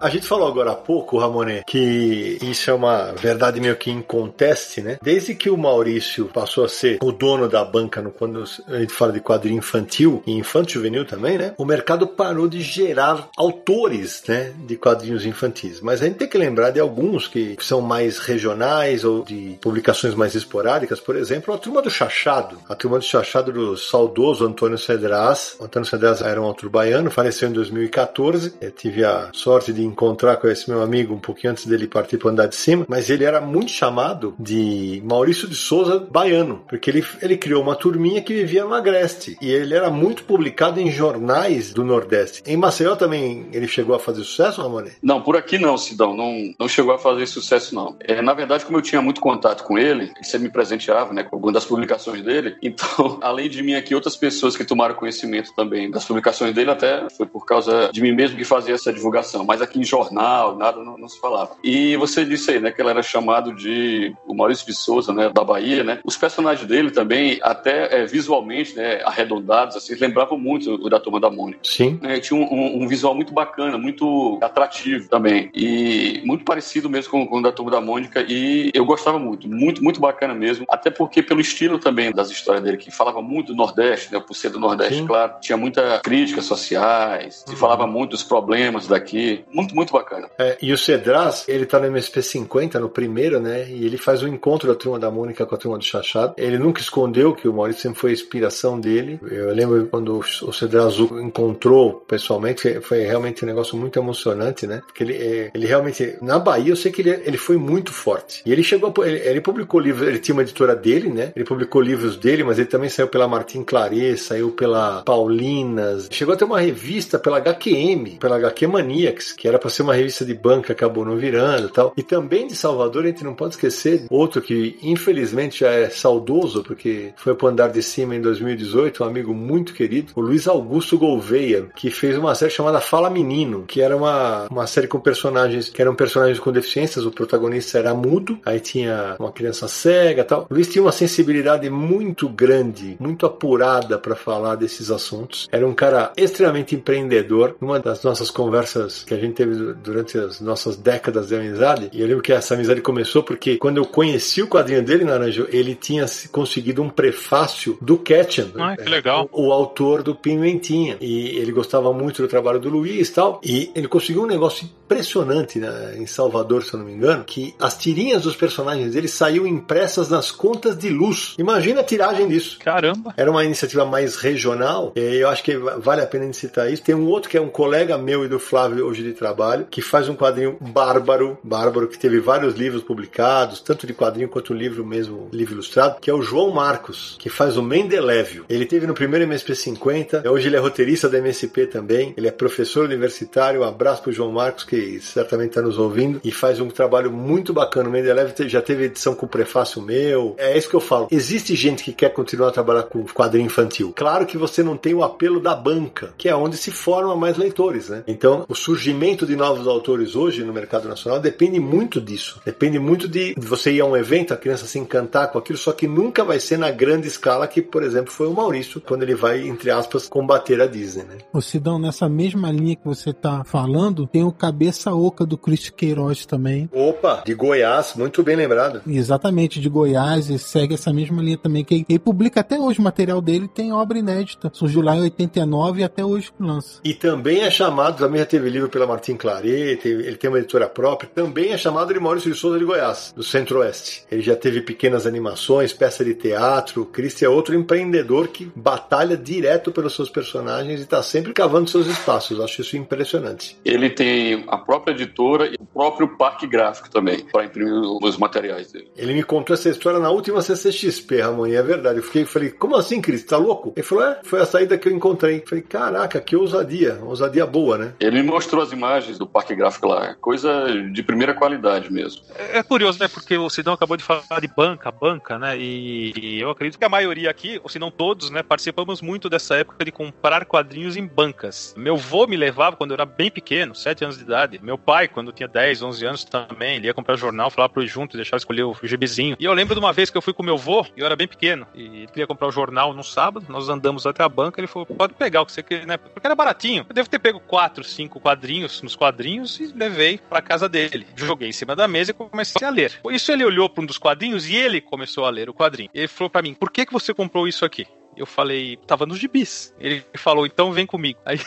A gente falou agora há pouco, Ramone, que isso é uma verdade meio que inconteste, né? Desde que o Maurício passou a ser o dono da banca, no, quando a gente fala de quadrinho infantil e infanto juvenil também, né? O mercado parou de gerar autores, né? De quadrinhos infantis. Mas a gente tem que lembrar de alguns que são mais regionais ou de publicações mais esporádicas. Por exemplo, a Turma do Chachado. A Turma do Chachado do saudoso Antônio Cedras. Antônio Cedras era um autor baiano, faleceu em 2014. Eu tive a sorte de encontrar com esse meu amigo um pouquinho antes dele partir para andar de cima, mas ele era muito chamado de Maurício de Souza baiano, porque ele, ele criou uma turminha que vivia no Agreste e ele era muito publicado em jornais do Nordeste. Em Maceió também ele chegou a fazer sucesso, Ramone? Não, por aqui não, Sidão, não, não chegou a fazer sucesso não. É, na verdade, como eu tinha muito contato com ele, você me presenteava, né, com algumas das publicações dele, [LAUGHS] então, além de mim aqui, outras pessoas que tomaram conhecimento também das publicações dele, até foi por causa de mim mesmo que fazia essa divulgação, mas aqui em jornal, nada não, não, se falava. E você disse aí, né, que ele era chamado de o Maurício de Souza, né, da Bahia, né? Os personagens dele também, até é, visualmente, né, arredondados, assim, lembravam muito o da Turma da Mônica. Sim. É, tinha um, um, um, visual muito bacana, muito atrativo também. E muito parecido mesmo com, com o da Turma da Mônica. E eu gostava muito, muito, muito bacana mesmo. Até porque pelo estilo também das histórias dele, que falava muito do Nordeste, né, por ser do Nordeste, Sim. claro. Tinha muita críticas sociais, se falava muito dos problemas daqui. Muito muito, muito bacana. É, e o Cedras, ele tá no MSP50, no primeiro, né? E ele faz o um encontro da turma da Mônica com a turma do Chachado. Ele nunca escondeu que o Maurício sempre foi a inspiração dele. Eu lembro quando o Cedras encontrou pessoalmente, foi realmente um negócio muito emocionante, né? Porque ele, é, ele realmente, na Bahia, eu sei que ele, ele foi muito forte. E ele chegou, ele, ele publicou livros, ele tinha uma editora dele, né? Ele publicou livros dele, mas ele também saiu pela Martin Claret, saiu pela Paulinas, chegou a ter uma revista pela HQM, pela HQ Maniacs, que era para ser uma revista de banca, acabou não virando e tal. E também de Salvador, a gente não pode esquecer outro que infelizmente já é saudoso, porque foi pro andar de cima em 2018, um amigo muito querido, o Luiz Augusto Gouveia, que fez uma série chamada Fala Menino, que era uma, uma série com personagens que eram personagens com deficiências, o protagonista era mudo, aí tinha uma criança cega tal. O Luiz tinha uma sensibilidade muito grande, muito apurada para falar desses assuntos. Era um cara extremamente empreendedor. Numa das nossas conversas que a gente teve durante as nossas décadas de amizade, e eu lembro que essa amizade começou porque quando eu conheci o quadrinho dele, Naranjo, ele tinha conseguido um prefácio do Ketchum. Ah, que legal. O, o autor do Pimentinha. E ele gostava muito do trabalho do Luiz e tal. E ele conseguiu um negócio impressionante né, em Salvador, se eu não me engano, que as tirinhas dos personagens dele saíam impressas nas contas de luz. Imagina a tiragem disso. Caramba! Era uma iniciativa mais regional. E eu acho que vale a pena a citar isso. Tem um outro que é um colega meu e do Flávio hoje de trabalho, que faz um quadrinho bárbaro, bárbaro, que teve vários livros publicados, tanto de quadrinho quanto livro mesmo, livro ilustrado, que é o João Marcos, que faz o Mendelévio. Ele teve no primeiro MSP 50, hoje ele é roteirista da MSP também, ele é professor universitário. Um abraço pro João Marcos, que certamente está nos ouvindo, e faz um trabalho muito bacana. O Mendelévio já teve edição com prefácio meu. É isso que eu falo. Existe gente que quer continuar a trabalhar com quadrinho infantil. Claro que você não tem o apelo da banca, que é onde se forma mais leitores, né? Então, o surgimento de novos autores hoje no mercado nacional depende muito disso. Depende muito de você ir a um evento, a criança se encantar com aquilo, só que nunca vai ser na grande escala que, por exemplo, foi o Maurício, quando ele vai, entre aspas, combater a Disney, né? O Sidão, nessa mesma linha que você tá falando, tem o Cabeça Oca do Chris Queiroz também. Opa, de Goiás, muito bem lembrado. Exatamente, de Goiás, e segue essa mesma linha também, que ele publica até hoje o material dele, tem obra inédita. Surgiu lá em 89 e até hoje lança. E também é chamado, também já teve livro pela Martin Claret, ele tem uma editora própria, também é chamado de Maurício de Souza de Goiás, do Centro-Oeste. Ele já teve pequenas animações, peça de teatro. O Chris é outro empreendedor que batalha direto pelos seus personagens e está sempre cavando seus espaços. Acho isso impressionante. Ele tem a própria editora e o próprio parque gráfico também, para imprimir os materiais dele. Ele me contou essa história na última CCXP, Ramon, e é verdade. Eu fiquei, falei, como assim, Cris? Tá louco? Ele falou, é, foi a saída que eu encontrei. Eu falei, caraca, que ousadia. Ousadia boa, né? Ele me mostrou as imagens do parque gráfico lá. Coisa de primeira qualidade mesmo. É, é curioso, né? Porque o Sidão acabou de falar de banca, banca, né? E eu acredito que a maioria aqui, ou se não todos, né, participamos muito dessa época de comprar quadrinhos em bancas. Meu vô me levava quando eu era bem pequeno, 7 anos de idade. Meu pai, quando tinha 10, 11 anos também, ele ia comprar jornal, falar pro junto, deixar escolher o gibizinho. E eu lembro de uma vez que eu fui com meu vô, e eu era bem pequeno, e ele queria comprar o jornal no sábado, nós andamos até a banca, ele falou, pode pegar o que você quer, né? Porque era baratinho. Eu devo ter pego 4, 5 quadrinhos nos quadrinhos e levei pra casa dele. Joguei em cima da mesa e comecei a ler. Por isso ele olhou para um dos quadrinhos e ele começou a ler o quadrinho. Ele falou para mim, por que, que você comprou isso aqui? Eu falei, tava nos gibis. Ele falou, então vem comigo. Aí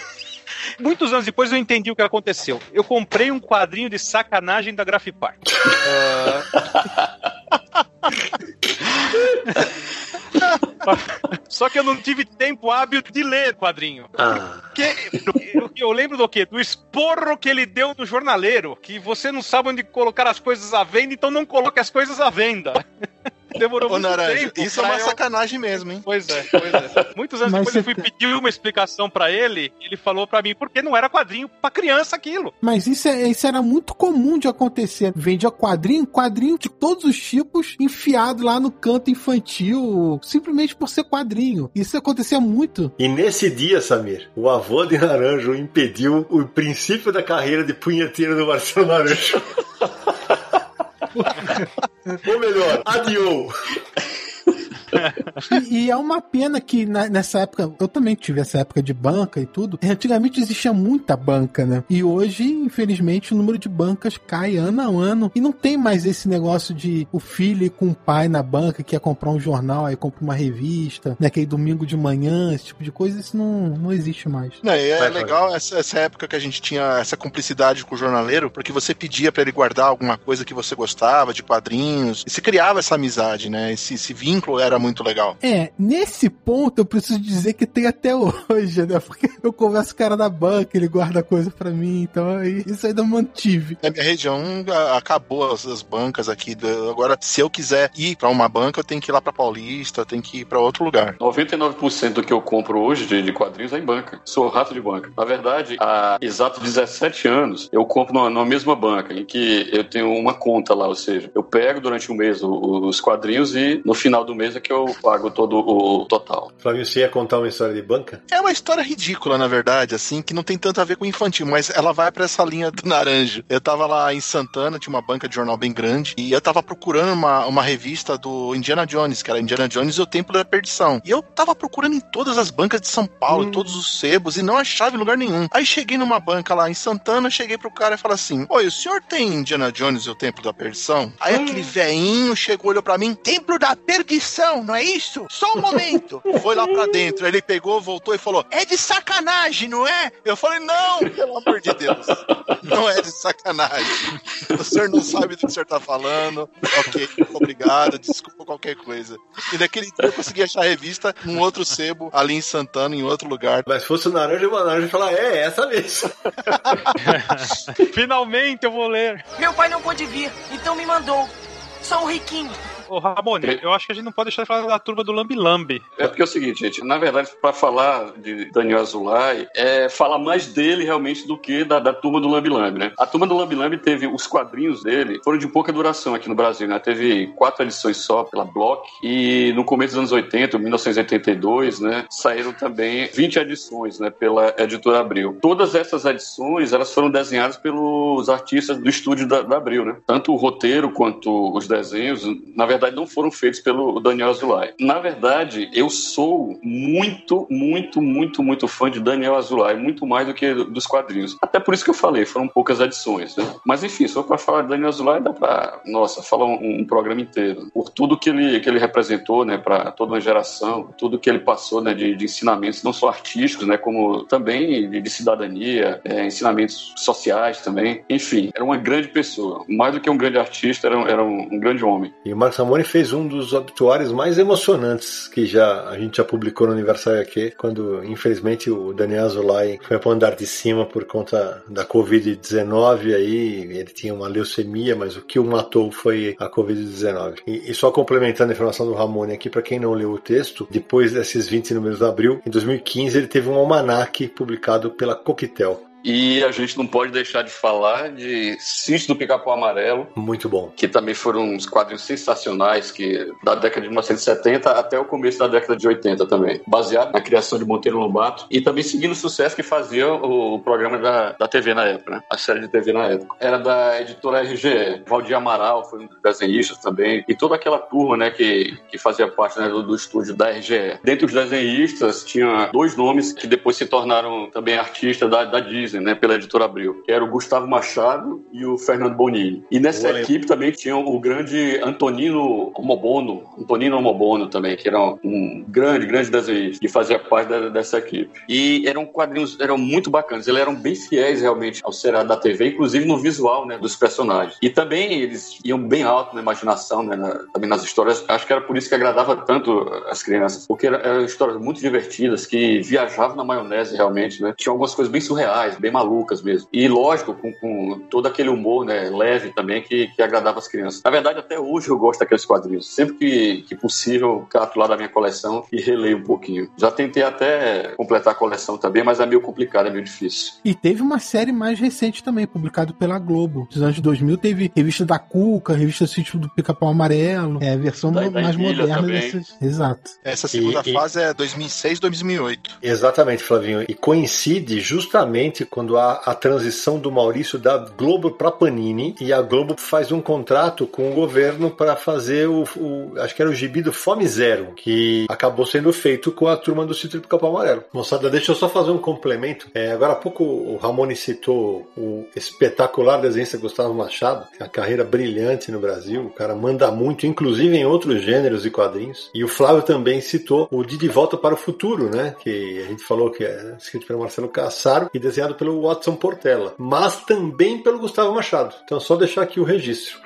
Muitos anos depois eu entendi o que aconteceu. Eu comprei um quadrinho de sacanagem da Grafipar. [LAUGHS] [LAUGHS] Só que eu não tive tempo hábil de ler quadrinho. Ah. Que, eu, eu lembro do quê? Do esporro que ele deu no jornaleiro. Que você não sabe onde colocar as coisas à venda, então não coloque as coisas à venda. [LAUGHS] Demorou Ô, muito tempo. isso é uma eu- sacanagem mesmo, hein? Pois é, pois é. Muitos anos Mas depois eu fui pedir uma explicação pra ele, ele falou pra mim porque não era quadrinho pra criança aquilo. Mas isso, é- isso era muito comum de acontecer. Vendia quadrinho, quadrinho de todos os tipos, enfiado lá no canto infantil, simplesmente por ser quadrinho. Isso acontecia muito. E nesse dia, Samir, o avô de Naranjo impediu o princípio da carreira de punheteiro do Marcelo Naranjo. [LAUGHS] Ou melhor, adiou. E, e é uma pena que na- nessa época, eu também tive essa época de banca e tudo. E antigamente existia muita banca, né? E hoje, infelizmente, o número de bancas cai ano a ano. E não tem mais esse negócio de o filho ir com o pai na banca que quer comprar um jornal, aí compra uma revista, naquele domingo de manhã, esse tipo de coisa, isso não, não existe mais. Não, e é Vai, legal essa, essa época que a gente tinha essa cumplicidade com o jornaleiro, porque você pedia pra ele guardar alguma coisa que você gostava, de quadrinhos, e se criava essa amizade, né? Esse, esse vínculo era muito legal. É, nesse ponto eu preciso dizer que tem até hoje, né? Porque eu converso com o cara da banca, ele guarda coisa pra mim, então aí, isso ainda mantive. Na minha região acabou as, as bancas aqui. Agora, se eu quiser ir pra uma banca, eu tenho que ir lá pra Paulista, eu tenho que ir pra outro lugar. 99% do que eu compro hoje de, de quadrinhos é em banca. Sou rato de banca. Na verdade, há exatos 17 anos, eu compro numa, numa mesma banca, em que eu tenho uma conta lá, ou seja, eu pego durante um mês o- o- os quadrinhos e no final do mês é que eu pago todo o total. Flavinho, você ia contar uma história de banca? É uma história ridícula, na verdade, assim, que não tem tanto a ver com infantil, mas ela vai pra essa linha do naranjo. Eu tava lá em Santana, tinha uma banca de jornal bem grande, e eu tava procurando uma, uma revista do Indiana Jones, que era Indiana Jones e o Templo da Perdição. E eu tava procurando em todas as bancas de São Paulo, em todos os sebos, e não achava em lugar nenhum. Aí cheguei numa banca lá em Santana, cheguei pro cara e falei assim: Oi, o senhor tem Indiana Jones e o Templo da Perdição? Aí aquele veinho chegou, olhou pra mim: Templo da Perdição, não é isso? Só um momento. [LAUGHS] Foi lá pra dentro. Aí ele pegou, voltou e falou: É de sacanagem, não é? Eu falei: Não, pelo amor de Deus. Não é de sacanagem. O senhor não sabe do que o senhor tá falando. Ok, obrigado, desculpa qualquer coisa. E naquele dia eu consegui achar a revista num outro sebo, ali em Santana, em outro lugar. Mas se fosse o naranja, o naranja ia falar, é, é essa mesmo. [LAUGHS] Finalmente eu vou ler. Meu pai não pôde vir, então me mandou. Sou um riquinho. Ô, Ramone, eu acho que a gente não pode deixar de falar da turma do Lambi Lambi. É porque é o seguinte, gente, na verdade, para falar de Daniel Azulay, é falar mais dele realmente do que da, da turma do Lambi Lambi, né? A turma do Lambi Lambi teve os quadrinhos dele, foram de pouca duração aqui no Brasil, né? Teve quatro edições só pela Block e no começo dos anos 80, 1982, né, saíram também 20 edições, né, pela editora Abril. Todas essas edições, elas foram desenhadas pelos artistas do estúdio da, da Abril, né? Tanto o roteiro quanto os desenhos, na verdade, não foram feitos pelo Daniel Azulay. Na verdade, eu sou muito, muito, muito, muito fã de Daniel Azulay, muito mais do que dos quadrinhos. Até por isso que eu falei, foram poucas edições, né? Mas enfim, só para falar de Daniel Azulay dá para, nossa, falar um, um programa inteiro. Por tudo que ele, que ele representou, né, para toda uma geração, tudo que ele passou, né, de, de ensinamentos, não só artísticos, né, como também de, de cidadania, é, ensinamentos sociais também. Enfim, era uma grande pessoa. Mais do que um grande artista, era um, era um, grande homem. E Marcos Ramone fez um dos obituários mais emocionantes que já a gente já publicou no Aniversário aqui, quando infelizmente o Daniel Azulay foi para o andar de cima por conta da Covid-19, aí ele tinha uma leucemia, mas o que o matou foi a Covid-19. E, e só complementando a informação do Ramone aqui, para quem não leu o texto, depois desses 20 números de abril, em 2015 ele teve um almanaque publicado pela Coquetel. E a gente não pode deixar de falar de Sítio do Pica-Pau Amarelo, Muito bom. que também foram uns quadrinhos sensacionais que da década de 1970 até o começo da década de 80 também, baseado na criação de Monteiro Lobato e também seguindo o sucesso que fazia o, o programa da, da TV na época, né? a série de TV na época. Era da editora RGE, Valdir Amaral foi um dos desenhistas também e toda aquela turma, né, que, que fazia parte né, do, do estúdio da RGE. Dentre os desenhistas tinha dois nomes que depois se tornaram também artistas da, da Disney, né, pela editora Abril, que era o Gustavo Machado e o Fernando Bonini. E nessa Boa, equipe também tinha o grande Antonino Homobono, Antonino Homobono também, que era um grande, grande desenhista, que fazia parte da- dessa equipe. E eram quadrinhos, eram muito bacanas, eles eram bem fiéis realmente ao seriado da TV, inclusive no visual, né, dos personagens. E também eles iam bem alto na imaginação, né, na- também nas histórias. Acho que era por isso que agradava tanto as crianças, porque era- eram histórias muito divertidas, que viajavam na maionese realmente, né. Tinha algumas coisas bem surreais, bem malucas mesmo. E lógico, com, com todo aquele humor, né, leve também, que, que agradava as crianças. Na verdade, até hoje eu gosto daqueles quadrinhos. Sempre que, que possível, eu cato lá da minha coleção e releio um pouquinho. Já tentei até completar a coleção também, mas é meio complicado, é meio difícil. E teve uma série mais recente também, publicada pela Globo. Nos anos 2000 teve revista da Cuca, revista Sítio do Pica-Pau Amarelo. É a versão Da- da mais moderna desses. Exato. Essa segunda E- e- fase é 2006, 2008. Exatamente, Flavinho. E coincide justamente quando há a transição do Maurício da Globo para Panini e a Globo faz um contrato com o governo para fazer o, o, acho que era o gibi do Fome Zero, que acabou sendo feito com a turma do Sítio do Capão Amarelo. Moçada, deixa eu só fazer um complemento. É, agora há pouco o Ramone citou o espetacular desenhista Gustavo Machado, é uma carreira brilhante no Brasil, o cara manda muito, inclusive em outros gêneros e quadrinhos. E o Flávio também citou o De De Volta para o Futuro, né? Que a gente falou que é escrito pelo Marcelo Cassaro e desenhado pelo Watson Portela, mas também pelo Gustavo Machado. Então só deixar aqui o registro.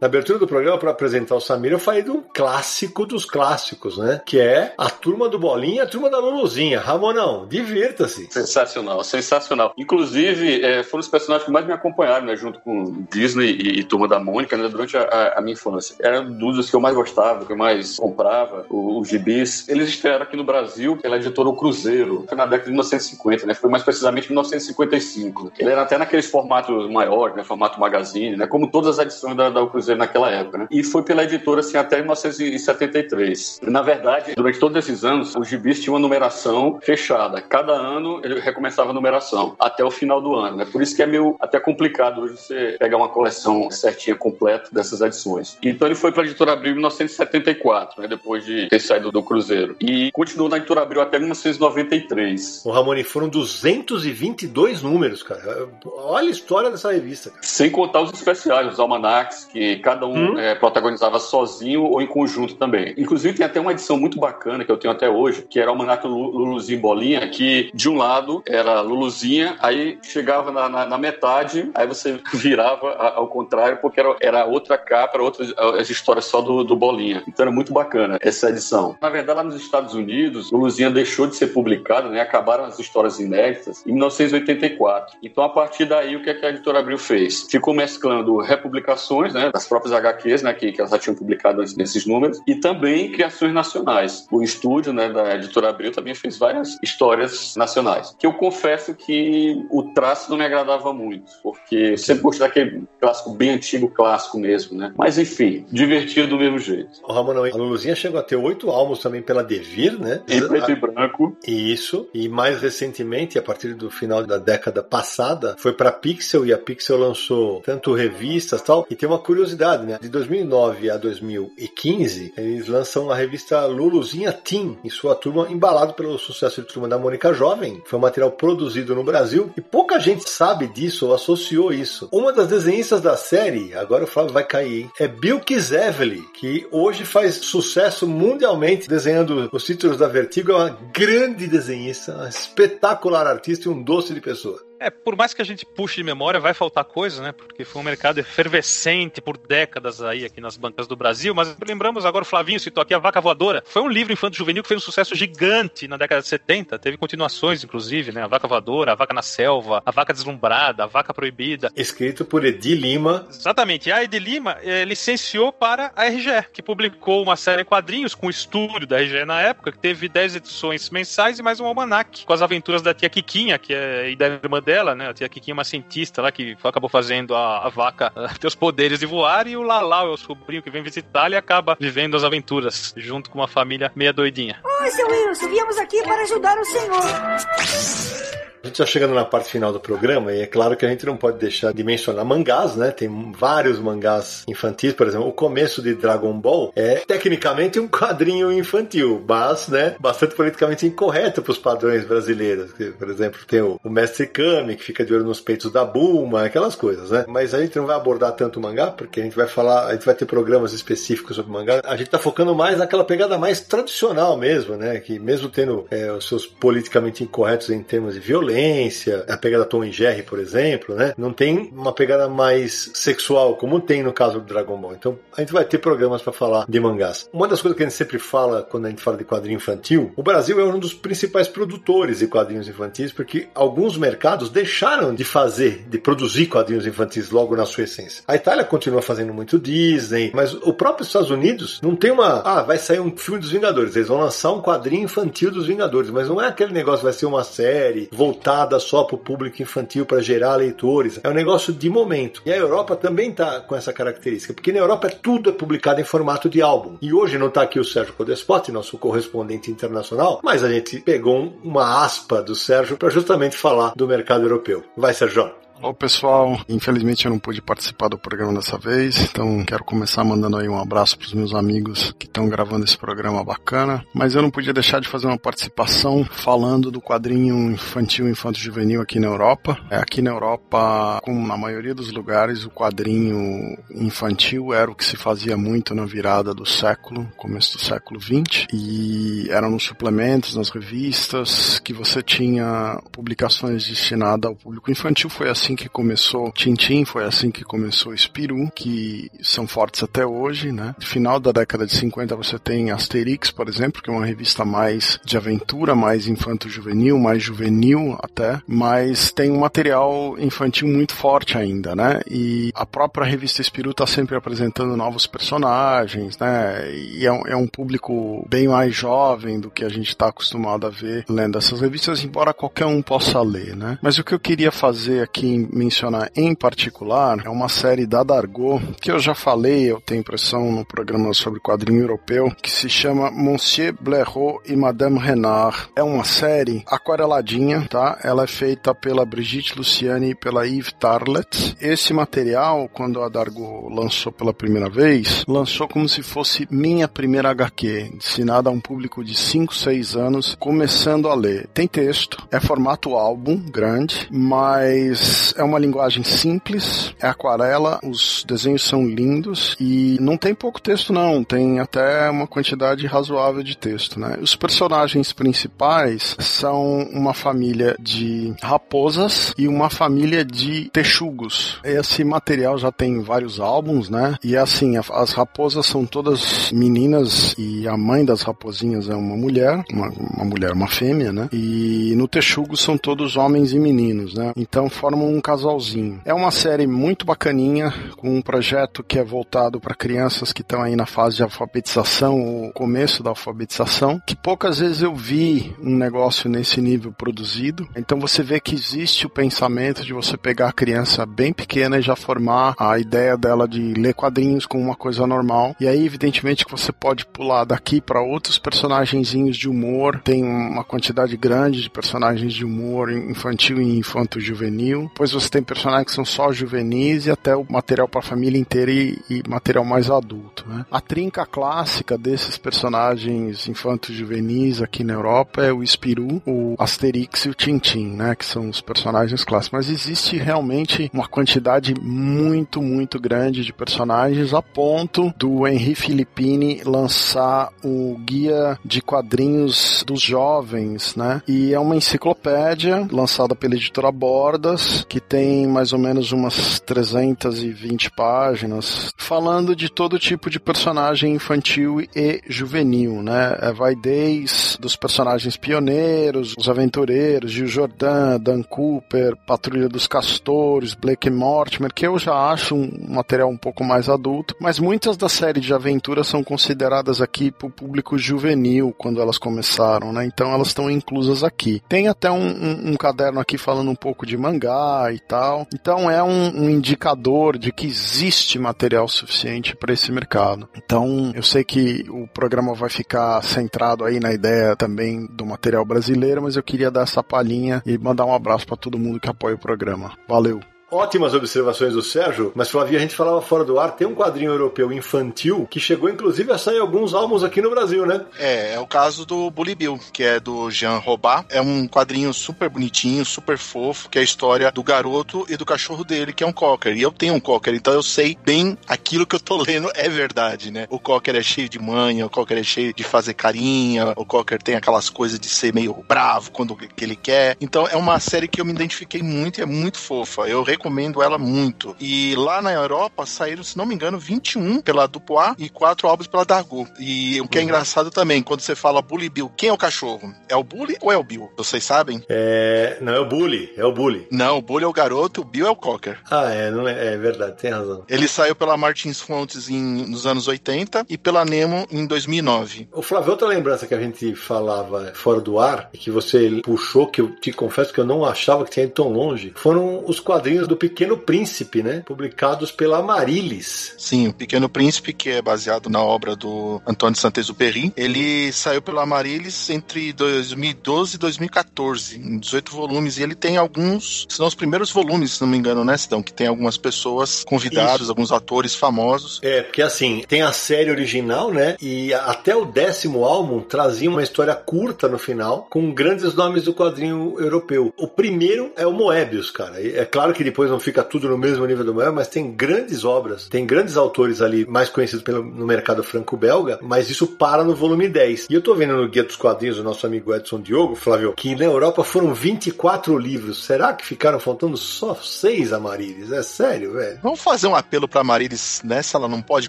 Na abertura do programa, para apresentar o Samir, eu falei de um clássico dos clássicos, né? Que é a turma do Bolinha e a turma da Luluzinha. Ramonão, divirta-se. Sensacional, sensacional. Inclusive, é, foram os personagens que mais me acompanharam, né? Junto com Disney e, e Turma da Mônica, né, durante a, a, minha infância. Eram dos que eu mais gostava, que eu mais comprava, os gibis. Eles estrearam aqui no Brasil pela editora O Cruzeiro, foi na década de 1950, né? Foi mais precisamente em 1955. Ele era até naqueles formatos maiores, né? Formato magazine, né? Como todas as edições da, da O Cruzeiro naquela época, né? E foi pela editora, assim, até 1973. Na verdade, durante todos esses anos, os gibis tinham uma numeração fechada. Cada ano ele recomeçava a numeração, até o final do ano, né? Por isso que é meio até complicado hoje você pegar uma coleção certinha, completa dessas edições. Então ele foi para a editora Abril em 1974, né? Depois de ter saído do Cruzeiro. E continuou na editora Abril até 1993. O Ramone, foram 222 números, cara. Olha a história dessa revista. Cara. Sem contar os especiais, os almanacs, que cada um hum? é, protagonizava sozinho ou em conjunto também. Inclusive tem até uma edição muito bacana que eu tenho até hoje, que era o almanac Luluzinho Bolinha, que de um lado era Luluzinha, aí chegava na, na, na metade, aí você [LAUGHS] virava ao contrário, porque era, era outra capa, outras as histórias só do, do Bolinha. Então era muito bacana essa edição. Na verdade, lá nos Estados Unidos, Luluzinha deixou de ser publicado, né? Acabaram as histórias inéditas em 1984. Então, a partir daí, o que, é que a editora Abril fez? Ficou mesclando republicações, né? Das próprias HQs, né? Que, que elas já tinham publicado nesses números, e também criações nacionais. O estúdio, né? Da editora Abril também fez várias histórias nacionais. Que eu confesso que o traço não me agradava muito, porque eu sempre gostei daquele clássico bem antigo, clássico mesmo, né? Mas enfim, divertido do mesmo jeito. O Ramon, a Luluzinha chegou a ter oito álbuns também pela Devir, né? Em preto a... e branco. Isso. E mais recentemente, a partir do final da década passada, foi para Pixel e a Pixel lançou tanto revistas tal. E tem uma curiosidade, né? De 2009 a 2015, eles lançam a revista Luluzinha Teen em sua turma, embalado pelo sucesso de turma da Mônica Jovem. Foi um material produzido no Brasil e pouca gente sabe disso ou associou isso. Uma das desenhistas da série, agora o Flávio vai cair, hein? é Bill Kizevely, que hoje faz sucesso mundialmente desenhando os títulos da Vertigo. É uma grande desenhista, uma espetacular artista e um doce de pessoa. É, por mais que a gente puxe de memória, vai faltar coisa, né? Porque foi um mercado efervescente por décadas aí aqui nas bancas do Brasil. Mas lembramos agora, o Flavinho citou aqui A Vaca Voadora. Foi um livro infanto-juvenil que fez um sucesso gigante na década de 70. Teve continuações, inclusive, né? A Vaca Voadora, A Vaca na Selva, A Vaca Deslumbrada, A Vaca Proibida. Escrito por Edi Lima. Exatamente. E a Edi Lima eh, licenciou para a RGE, que publicou uma série de quadrinhos com o estúdio da RGE na época, que teve 10 edições mensais e mais um almanac com as aventuras da tia Kikinha, que é a irmã dela, né? A tia Kikinha é uma cientista lá que acabou fazendo a, a vaca uh, [LAUGHS] ter os poderes de voar e o Lalau é o sobrinho que vem visitar e acaba vivendo as aventuras junto com uma família meia doidinha. Oi, seu Wilson, viemos aqui para ajudar o senhor. A gente já chegando na parte final do programa, e é claro que a gente não pode deixar de mencionar mangás, né? Tem vários mangás infantis, por exemplo, o começo de Dragon Ball é tecnicamente um quadrinho infantil, mas, né, bastante politicamente incorreto para os padrões brasileiros. Por exemplo, tem o, o, Mestre Kami, que fica de olho nos peitos da Bulma, aquelas coisas, né? Mas a gente não vai abordar tanto mangá, porque a gente vai falar, a gente vai ter programas específicos sobre mangá. A gente tá focando mais naquela pegada mais tradicional mesmo, né? Que mesmo tendo é, os seus politicamente incorretos em termos de violência, violência, a pegada Tom e Jerry, por exemplo, né? Não tem uma pegada mais sexual, como tem no caso do Dragon Ball. Então, a gente vai ter programas para falar de mangás. Uma das coisas que a gente sempre fala quando a gente fala de quadrinho infantil, o Brasil é um dos principais produtores de quadrinhos infantis, porque alguns mercados deixaram de fazer, de produzir quadrinhos infantis logo na sua essência. A Itália continua fazendo muito Disney, mas o próprio Estados Unidos não tem uma, ah, vai sair um filme dos Vingadores, eles vão lançar um quadrinho infantil dos Vingadores, mas não é aquele negócio vai ser uma série voltada voltada só para o público infantil, para gerar leitores. É um negócio de momento. E a Europa também está com essa característica, porque na Europa tudo é publicado em formato de álbum. E hoje não está aqui o Sérgio Codespot, nosso correspondente internacional, mas a gente pegou uma aspa do Sérgio para justamente falar do mercado europeu. Vai, Sérgio. Olá pessoal, infelizmente eu não pude participar do programa dessa vez, então quero começar mandando aí um abraço para os meus amigos que estão gravando esse programa bacana, mas eu não podia deixar de fazer uma participação falando do quadrinho infantil infanto juvenil aqui na Europa. É, aqui na Europa, como na maioria dos lugares, o quadrinho infantil era o que se fazia muito na virada do século, começo do século 20, e eram nos suplementos, nas revistas que você tinha publicações destinadas ao público infantil, foi assim assim que começou Tintin, foi assim que começou Spirou, que são fortes até hoje, né? Final da década de 50 você tem Asterix, por exemplo, que é uma revista mais de aventura, mais infanto-juvenil, mais juvenil até, mas tem um material infantil muito forte ainda, né? E a própria revista Spirou está sempre apresentando novos personagens, né? E é um, é um público bem mais jovem do que a gente está acostumado a ver lendo essas revistas, embora qualquer um possa ler, né? Mas o que eu queria fazer aqui mencionar em particular é uma série da Dargo, que eu já falei, eu tenho impressão no programa sobre quadrinho europeu, que se chama Monsieur Blaireau e Madame Renard. É uma série aquareladinha, tá? Ela é feita pela Brigitte Luciani e pela Yves Tarlet. Esse material, quando a Dargo lançou pela primeira vez, lançou como se fosse minha primeira HQ, destinada a um público de 5, 6 anos, começando a ler. Tem texto, é formato álbum, grande, mas é uma linguagem simples, é aquarela, os desenhos são lindos e não tem pouco texto não, tem até uma quantidade razoável de texto, né? Os personagens principais são uma família de raposas e uma família de texugos. Esse material já tem vários álbuns, né? E assim, as raposas são todas meninas e a mãe das raposinhas é uma mulher, uma, uma mulher, uma fêmea, né? E no texugo são todos homens e meninos, né? Então formam um casalzinho. É uma série muito bacaninha, com um projeto que é voltado para crianças que estão aí na fase de alfabetização, o começo da alfabetização, que poucas vezes eu vi um negócio nesse nível produzido. Então você vê que existe o pensamento de você pegar a criança bem pequena e já formar a ideia dela de ler quadrinhos como uma coisa normal. E aí, evidentemente, que você pode pular daqui para outros personagenzinhos de humor. Tem uma quantidade grande de personagens de humor infantil e infanto-juvenil. Depois você tem personagens que são só juvenis e até o material para a família inteira e, e, material mais adulto. Né? A trinca clássica desses personagens infantos juvenis aqui na Europa é o Spirou, o Asterix e o Tintin, né? que são os personagens clássicos. Mas existe realmente uma quantidade muito, muito grande de personagens a ponto do Henri Filippini lançar o guia de quadrinhos dos jovens, né? E é uma enciclopédia lançada pela editora Bordas que tem mais ou menos umas 320 páginas, falando de todo tipo de personagem infantil e juvenil, né? É, vai desde dos personagens pioneiros, os aventureiros, Gil Jordan, Dan Cooper, Patrulha dos Castores, Blake Mortimer, que eu já acho um material um pouco mais adulto, mas muitas das séries de aventura são consideradas aqui para o público juvenil quando elas começaram, né? Então elas estão inclusas aqui. Tem até um, um, um caderno aqui falando um pouco de mangá e tal. Então é um, um indicador de que existe material suficiente para esse mercado. Então eu sei que o programa vai ficar centrado aí na ideia também do material brasileiro, mas eu queria dar essa palhinha e mandar um abraço para todo mundo que apoia o programa. Valeu! Ótimas observações do Sérgio, mas Flavia, a gente falava fora do ar, tem um quadrinho europeu infantil que chegou inclusive a sair alguns álbuns aqui no Brasil, né? É, é o caso do Bully Bill, que é do Jean Robart. É um quadrinho super bonitinho, super fofo, que é a história do garoto e do cachorro dele, que é um cocker. E eu tenho um cocker, então eu sei bem aquilo que eu tô lendo é verdade, né? O cocker é cheio de manha, o cocker é cheio de fazer carinha, o cocker tem aquelas coisas de ser meio bravo quando que ele quer. Então é uma série que eu me identifiquei muito e é muito fofa. Eu recomendo ela muito. E lá na Europa saíram, se não me engano, 21 pela Dupois e 4 álbuns pela Dargo. E o que é Uhum. engraçado também, quando você fala Bully Bill, quem é o cachorro? É o Bully ou é o Bill? Vocês sabem? É. Não, é o Bully. É o Bully. Não, o Bully é o garoto, o Bill é o Cocker. Ah, é, não é, é verdade, tem razão. Ele saiu pela Martins Fontes em, nos anos 80 e pela Nemo em 2009. O Flávio, outra lembrança que a gente falava fora do ar, e que você puxou, que eu te confesso que eu não achava que tinha ido tão longe, foram os quadrinhos do Pequeno Príncipe, né? Publicados pela Amarilis. Sim, o Pequeno Príncipe, que é baseado na obra do Antônio Saint-Exupéry, ele saiu pela Amarilis entre 2012 e 2014, em 18 volumes, e ele tem alguns, são os primeiros volumes, se não me engano, né, Sidão? Que tem algumas pessoas convidadas, Isso. alguns atores famosos. É, porque assim, tem a série original, né? E até o décimo álbum trazia uma história curta no final, com grandes nomes do quadrinho europeu. O primeiro é o Moebius, cara. É claro que depois não fica tudo no mesmo nível do Moebius, mas tem grandes obras, tem grandes autores ali, mais conhecidos pelo, no mercado franco-belga, mas isso para no volume 10. E eu tô vendo no Guia dos Quadrinhos do nosso amigo Edson Diogo, Flávio, que na Europa foram 24 livros. Será que ficaram faltando só seis Amarilis? É sério, velho? Vamos fazer um apelo pra Marilis, né? Se ela não pode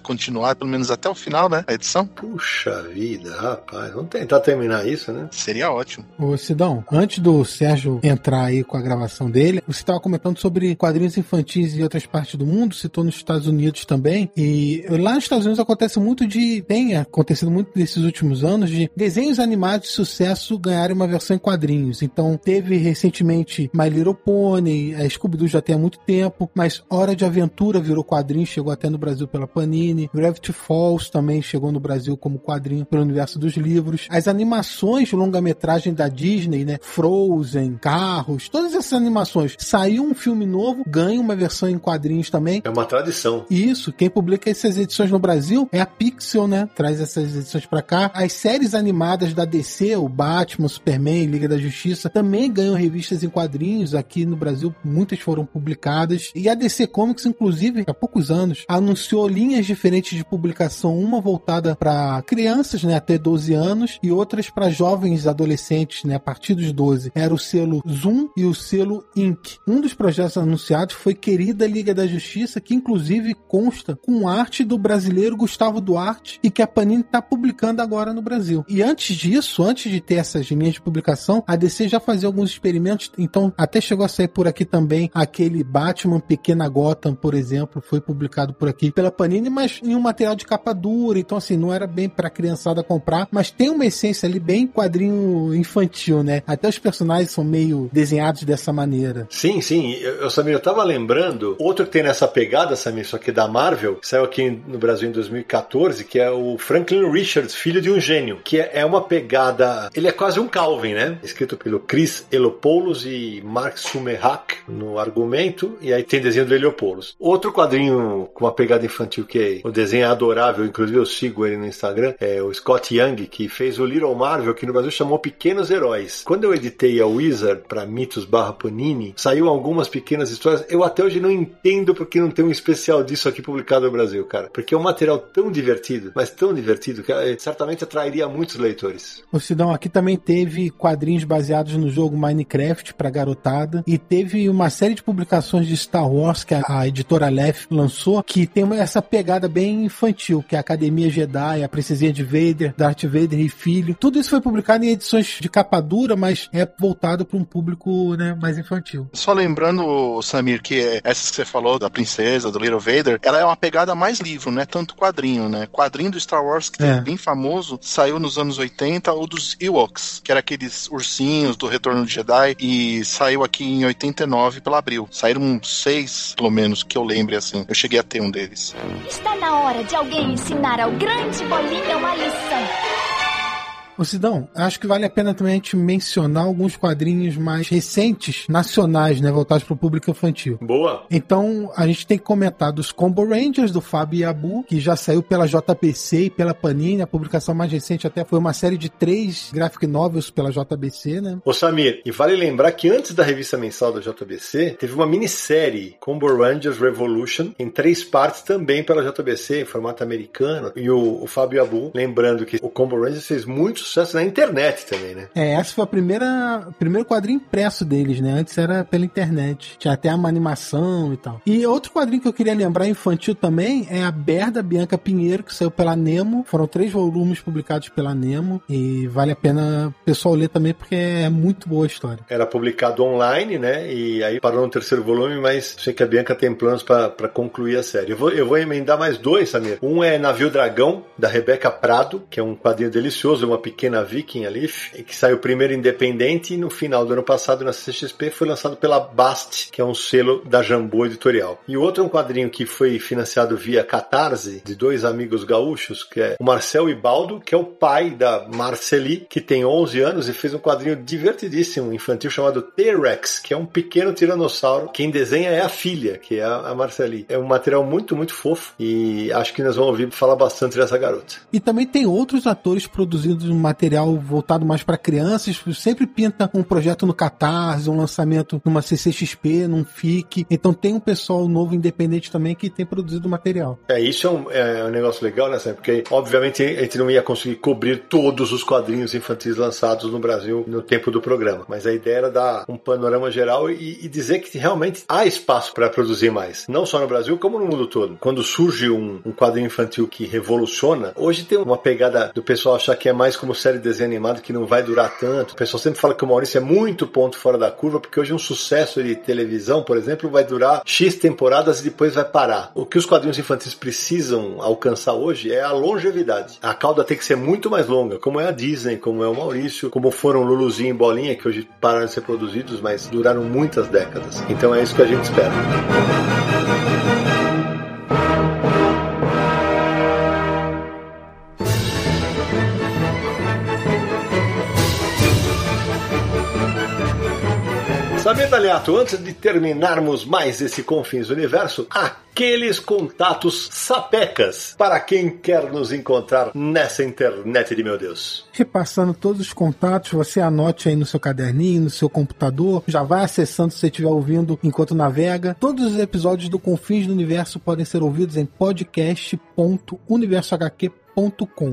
continuar, pelo menos até o final, né? A edição? Puxa vida, rapaz. Vamos tentar terminar isso, né? Seria ótimo. Ô Sidão, antes do Sérgio entrar aí com a gravação dele, você estava comentando sobre quadrinhos infantis em outras partes do mundo, citou nos Estados Unidos também, e lá nos Estados Unidos acontece muito de, tem acontecido muito nesses últimos anos, de desenhos animados de sucesso ganharem uma versão em quadrinhos. Então, teve recentemente My Little Pony, a Scooby-Doo já tem há muito tempo, mas Hora de Aventura virou quadrinho, chegou até no Brasil pela Panini, Gravity Falls também chegou no Brasil como quadrinho pelo universo dos livros. As animações longa-metragem da Disney, né? Frozen, Carros, todas essas animações. Saiu um filme novo, ganha uma versão em quadrinhos também. É uma tradição. Isso, quem publica essas edições no Brasil é a Pixel, né? Traz essas edições pra cá. As séries animadas da DC, o Batman, Superman, Liga da Justiça, também ganham revistas em quadrinhos. Aqui no Brasil, muitas foram publicadas. E a DC Comics, inclusive, há poucos anos, anunciou linhas diferentes de publicação, uma voltada para crianças, né, até 12 anos, e outras para jovens adolescentes, né, a partir dos 12. Era o selo Zoom e o selo Inc. Um dos projetos anunciados foi Querida Liga da Justiça, que inclusive consta com arte do brasileiro Gustavo Duarte e que a Panini está publicando agora no Brasil. E antes disso, antes de ter essas linhas de publicação, a DC já fazia alguns experimentos, então até chegou a sair por aqui também aquele Batman Pequena Gotham, por exemplo, foi publicado por aqui pela Panini, mas em um material de capa dura, então assim, não era bem pra criançada comprar, mas tem uma essência ali bem quadrinho infantil, né? Até os personagens são meio desenhados dessa maneira. Sim, sim. Eu, eu, Samir, eu tava lembrando, outro que tem nessa pegada, Samir, só que da Marvel, saiu aqui no Brasil em 2014, que é o Franklin Richards, Filho de um Gênio, que é, é uma pegada... Ele é quase um Calvin, né? Escrito pelo Chris Elopoulos e Mark Sumerhack no argumento, e aí tem desenho do Heliopoulos. Outro quadrinho com uma pegada infantil que é o desenho é adorável, inclusive eu sigo ele no Instagram, é o Scott Young, que fez o Little Marvel, que no Brasil chamou Pequenos Heróis. Quando eu editei a Wizard para Mitos barra Panini, saiu algumas pequenas histórias. Eu até hoje não entendo porque não tem um especial disso aqui publicado no Brasil, cara. Porque é um material tão divertido, mas tão divertido, que eh, certamente atrairia muitos leitores. O Sidão, aqui também teve quadrinhos baseados no jogo Minecraft para garotada e teve uma série de publicações de Star Wars que a, editora Aleph lançou, que tem essa pegada bem infantil, que é a Academia Jedi, a Princesinha de Vader, Darth Vader e Filho. Tudo isso foi publicado em edições de capa dura, mas é voltado para um público né, mais infantil. Só lembrando, Samir, que essas que você falou da princesa, do Little Vader, ela é uma pegada mais livro, né? Tanto quadrinho, né? Quadrinho do Star Wars, que é. é bem famoso, saiu nos anos 80, ou dos Ewoks, que era aqueles ursinhos do Retorno de Jedi, e saiu aqui em 89 pela Abril. Saíram seis, pelo menos, que eu lembre assim. Eu cheguei a ter um deles. Está na hora de alguém ensinar ao grande bolinha uma lição. Ô Sidão, acho que vale a pena também a gente mencionar alguns quadrinhos mais recentes, nacionais, né, voltados para o público infantil. Boa! Então, a gente tem que comentar dos Combo Rangers, do Fábio Yabu, que já saiu pela JBC e pela Panini, a publicação mais recente até foi uma série de três graphic novels pela JBC, né? Ô Samir, e vale lembrar que antes da revista mensal da JBC, teve uma minissérie, Combo Rangers Revolution, em três partes também pela JBC, em formato americano, e o, o Fábio Yabu, lembrando que o Combo Rangers fez muito sucesso na internet também, né? É, essa foi a primeira primeiro quadrinho impresso deles, né? Antes era pela internet. Tinha até uma animação e tal. E outro quadrinho que eu queria lembrar infantil também é a Berda Bianca Pinheiro, que saiu pela Nemo. Foram três volumes publicados pela Nemo e vale a pena o pessoal ler também porque é muito boa a história. Era publicado online, né? E aí parou no terceiro volume, mas sei que a Bianca tem planos para concluir a série. Eu vou, eu vou emendar mais dois, Samir. Um é Navio Dragão, da Rebeca Prado, que é um quadrinho delicioso, uma pequena viking ali, que saiu primeiro independente e no final do ano passado na CXP foi lançado pela Bast, que é um selo da Jambô Editorial. E o outro é um quadrinho que foi financiado via Catarse, de dois amigos gaúchos, que é o Marcel Ibaldo, que é o pai da Marceli, que tem 11 anos e fez um quadrinho divertidíssimo, infantil, chamado T-Rex, que é um pequeno tiranossauro. Quem desenha é a filha, que é a Marceli. É um material muito, muito fofo e acho que nós vamos ouvir falar bastante dessa garota. E também tem outros atores produzindo material voltado mais para crianças, sempre pinta um projeto no Catarse, um lançamento numa CCXP, num FIC. Então tem um pessoal novo independente também que tem produzido material. É, isso é um, é um negócio legal, né, Porque, obviamente, a gente não ia conseguir cobrir todos os quadrinhos infantis lançados no Brasil no tempo do programa. Mas a ideia era dar um panorama geral e, e dizer que realmente há espaço para produzir mais. Não só no Brasil, como no mundo todo. Quando surge um, um quadrinho infantil que revoluciona, hoje tem uma pegada do pessoal achar que é mais como série de desenho animado, que não vai durar tanto. O pessoal sempre fala que o Maurício é muito ponto fora da curva, porque hoje um sucesso de televisão, por exemplo, vai durar X temporadas e depois vai parar. O que os quadrinhos infantis precisam alcançar hoje é a longevidade. A cauda tem que ser muito mais longa, como é a Disney, como é o Maurício, como foram Luluzinho e Bolinha, que hoje pararam de ser produzidos, mas duraram muitas décadas. Então é isso que a gente espera. Samir Daliato, antes de terminarmos mais esse Confins do Universo, aqueles contatos sapecas para quem quer nos encontrar nessa internet de meu Deus. Repassando todos os contatos, você anote aí no seu caderninho, no seu computador, já vai acessando se você estiver ouvindo enquanto navega. Todos os episódios do Confins do Universo podem ser ouvidos em podcast.universohq.com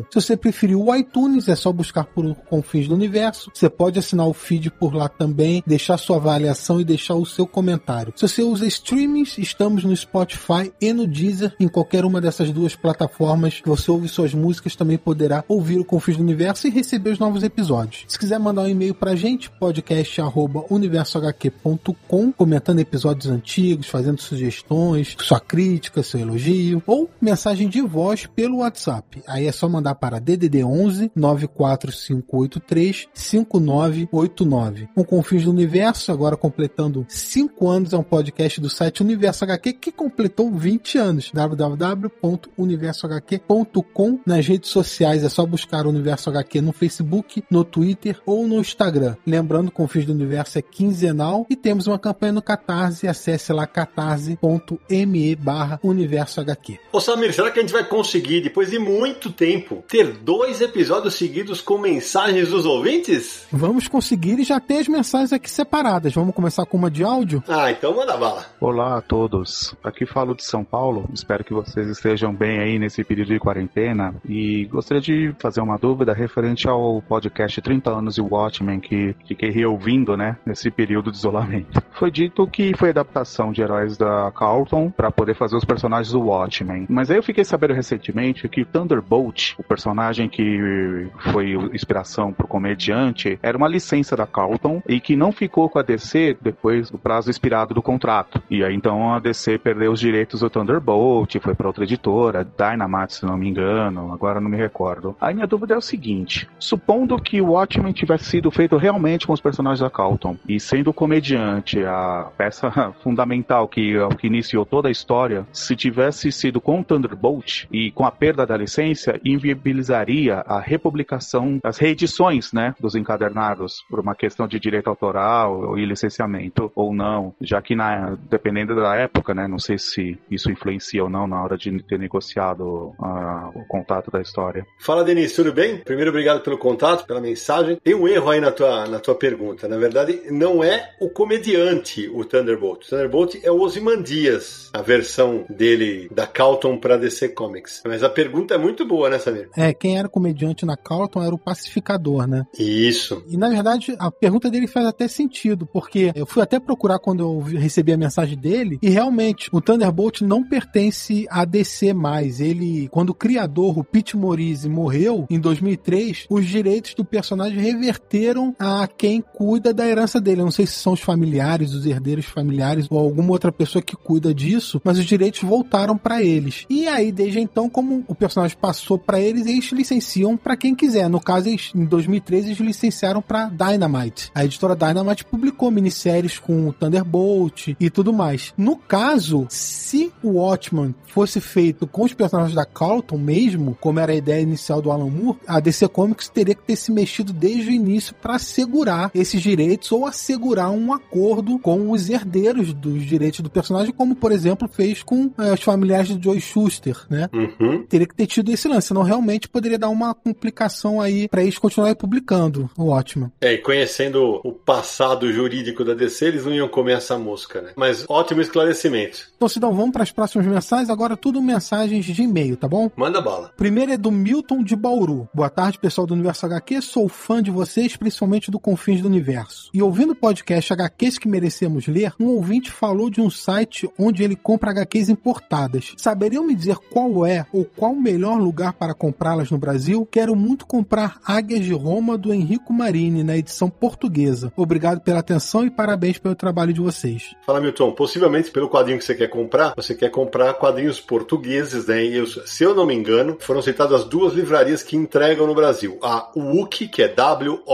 se você preferir o iTunes, é só buscar por Confins do Universo. Você pode assinar o feed por lá também, deixar sua avaliação e deixar o seu comentário. Se você usa streamings, estamos no Spotify e no Deezer. Em qualquer uma dessas duas plataformas que você ouve suas músicas, também poderá ouvir o Confins do Universo e receber os novos episódios. Se quiser mandar um e-mail pra gente, podcast.universohq.com, comentando episódios antigos, fazendo sugestões, sua crítica, seu elogio, ou mensagem de voz pelo WhatsApp. Aí é só mandar para DDD 11 94583 5989. Com Confins do Universo, agora completando 5 anos, é um podcast do site Universo HQ que completou 20 anos. www.universohq.com. Nas redes sociais é só buscar Universo HQ no Facebook, no Twitter ou no Instagram. Lembrando, Confins do Universo é quinzenal e temos uma campanha no Catarse. Acesse lá catarse.me barra Universo HQ. Ô Samir, será que a gente vai conseguir, depois de muito tempo, ter dois episódios seguidos com mensagens dos ouvintes? Vamos conseguir e já tem as mensagens aqui separadas. Vamos começar com uma de áudio? Ah, então manda bala. Olá a todos. Aqui falo de São Paulo. Espero que vocês estejam bem aí nesse período de quarentena. E gostaria de fazer uma dúvida referente ao podcast 30 anos e Watchmen que fiquei reouvindo, né, nesse período de isolamento. Foi dito que foi adaptação de heróis da Carlton para poder fazer os personagens do Watchmen. Mas aí eu fiquei sabendo recentemente que Thunderbolt, o personagem que foi inspiração pro comediante, era uma licença da Carlton e que não ficou com a DC depois do prazo expirado do contrato. E aí então a DC perdeu os direitos do Thunderbolt, foi para outra editora, Dynamite, se não me engano, agora não me recordo. Aí minha dúvida é o seguinte: supondo que o Watchmen tivesse sido feito realmente com os personagens da Carlton e sendo o comediante a peça [LAUGHS] fundamental que, que iniciou toda a história, se tivesse sido com o Thunderbolt e com a perda da licença, inviabilizaria a republicação, as reedições, né, dos encadernados por uma questão de direito autoral e licenciamento ou não, já que na, dependendo da época, né, não sei se isso influencia ou não na hora de ter negociado uh, o contato da história. Fala, Denise, tudo bem? Primeiro, obrigado pelo contato, pela mensagem. Tem um erro aí na tua, na tua pergunta. Na verdade, não é o comediante o Thunderbolt. O Thunderbolt é o Ozymandias, a versão dele da Calton para DC Comics. Mas a pergunta é muito muito boa, né, Samir? É, quem era comediante na Carlton era o pacificador, né? Isso. E na verdade, a pergunta dele faz até sentido, porque eu fui até procurar quando eu recebi a mensagem dele, e realmente, o Thunderbolt não pertence a DC mais. Ele, quando o criador, o Pete Morisi, morreu em 2003, os direitos do personagem reverteram a quem cuida da herança dele. Eu não sei se são os familiares, os herdeiros familiares ou alguma outra pessoa que cuida disso, mas os direitos voltaram para eles. E aí, desde então, como o personagem passou para eles, eles licenciam para quem quiser. No caso, eles, em 2013, eles licenciaram para Dynamite. A editora Dynamite publicou minisséries com o Thunderbolt e tudo mais. No caso, se o Watchman fosse feito com os personagens da Carlton mesmo, como era a ideia inicial do Alan Moore, a DC Comics teria que ter se mexido desde o início para assegurar esses direitos ou assegurar um acordo com os herdeiros dos direitos do personagem, como por exemplo fez com eh, os familiares de Joy Schuster, né? Uhum. Teria que ter tido esse lance, senão realmente poderia dar uma complicação aí para eles continuarem publicando o Watchman. É, e conhecendo o passado jurídico da DC, eles não iam comer essa mosca, né? Mas ótimo esclarecimento. Então, Sidão, vamos para as próximas mensagens. Agora tudo mensagens de e-mail, tá bom? Manda bala. Primeiro é do Milton de Bauru. Boa tarde, pessoal do Universo HQ. Sou fã de vocês, principalmente do Confins do Universo. E ouvindo o podcast HQs que merecemos ler, um ouvinte falou de um site onde ele compra HQs importadas. Saberiam me dizer qual é ou qual o melhor lugar para comprá-las no Brasil? Quero muito comprar Águias de Roma do Henrico Marini na edição portuguesa. Obrigado pela atenção e parabéns pelo trabalho de vocês. Fala, Milton. Possivelmente pelo quadrinho que você quer comprar, você quer comprar quadrinhos portugueses, né? E eu, se eu não me engano, foram citadas duas livrarias que entregam no Brasil. A WOOK, que é W-O-O-K.pt,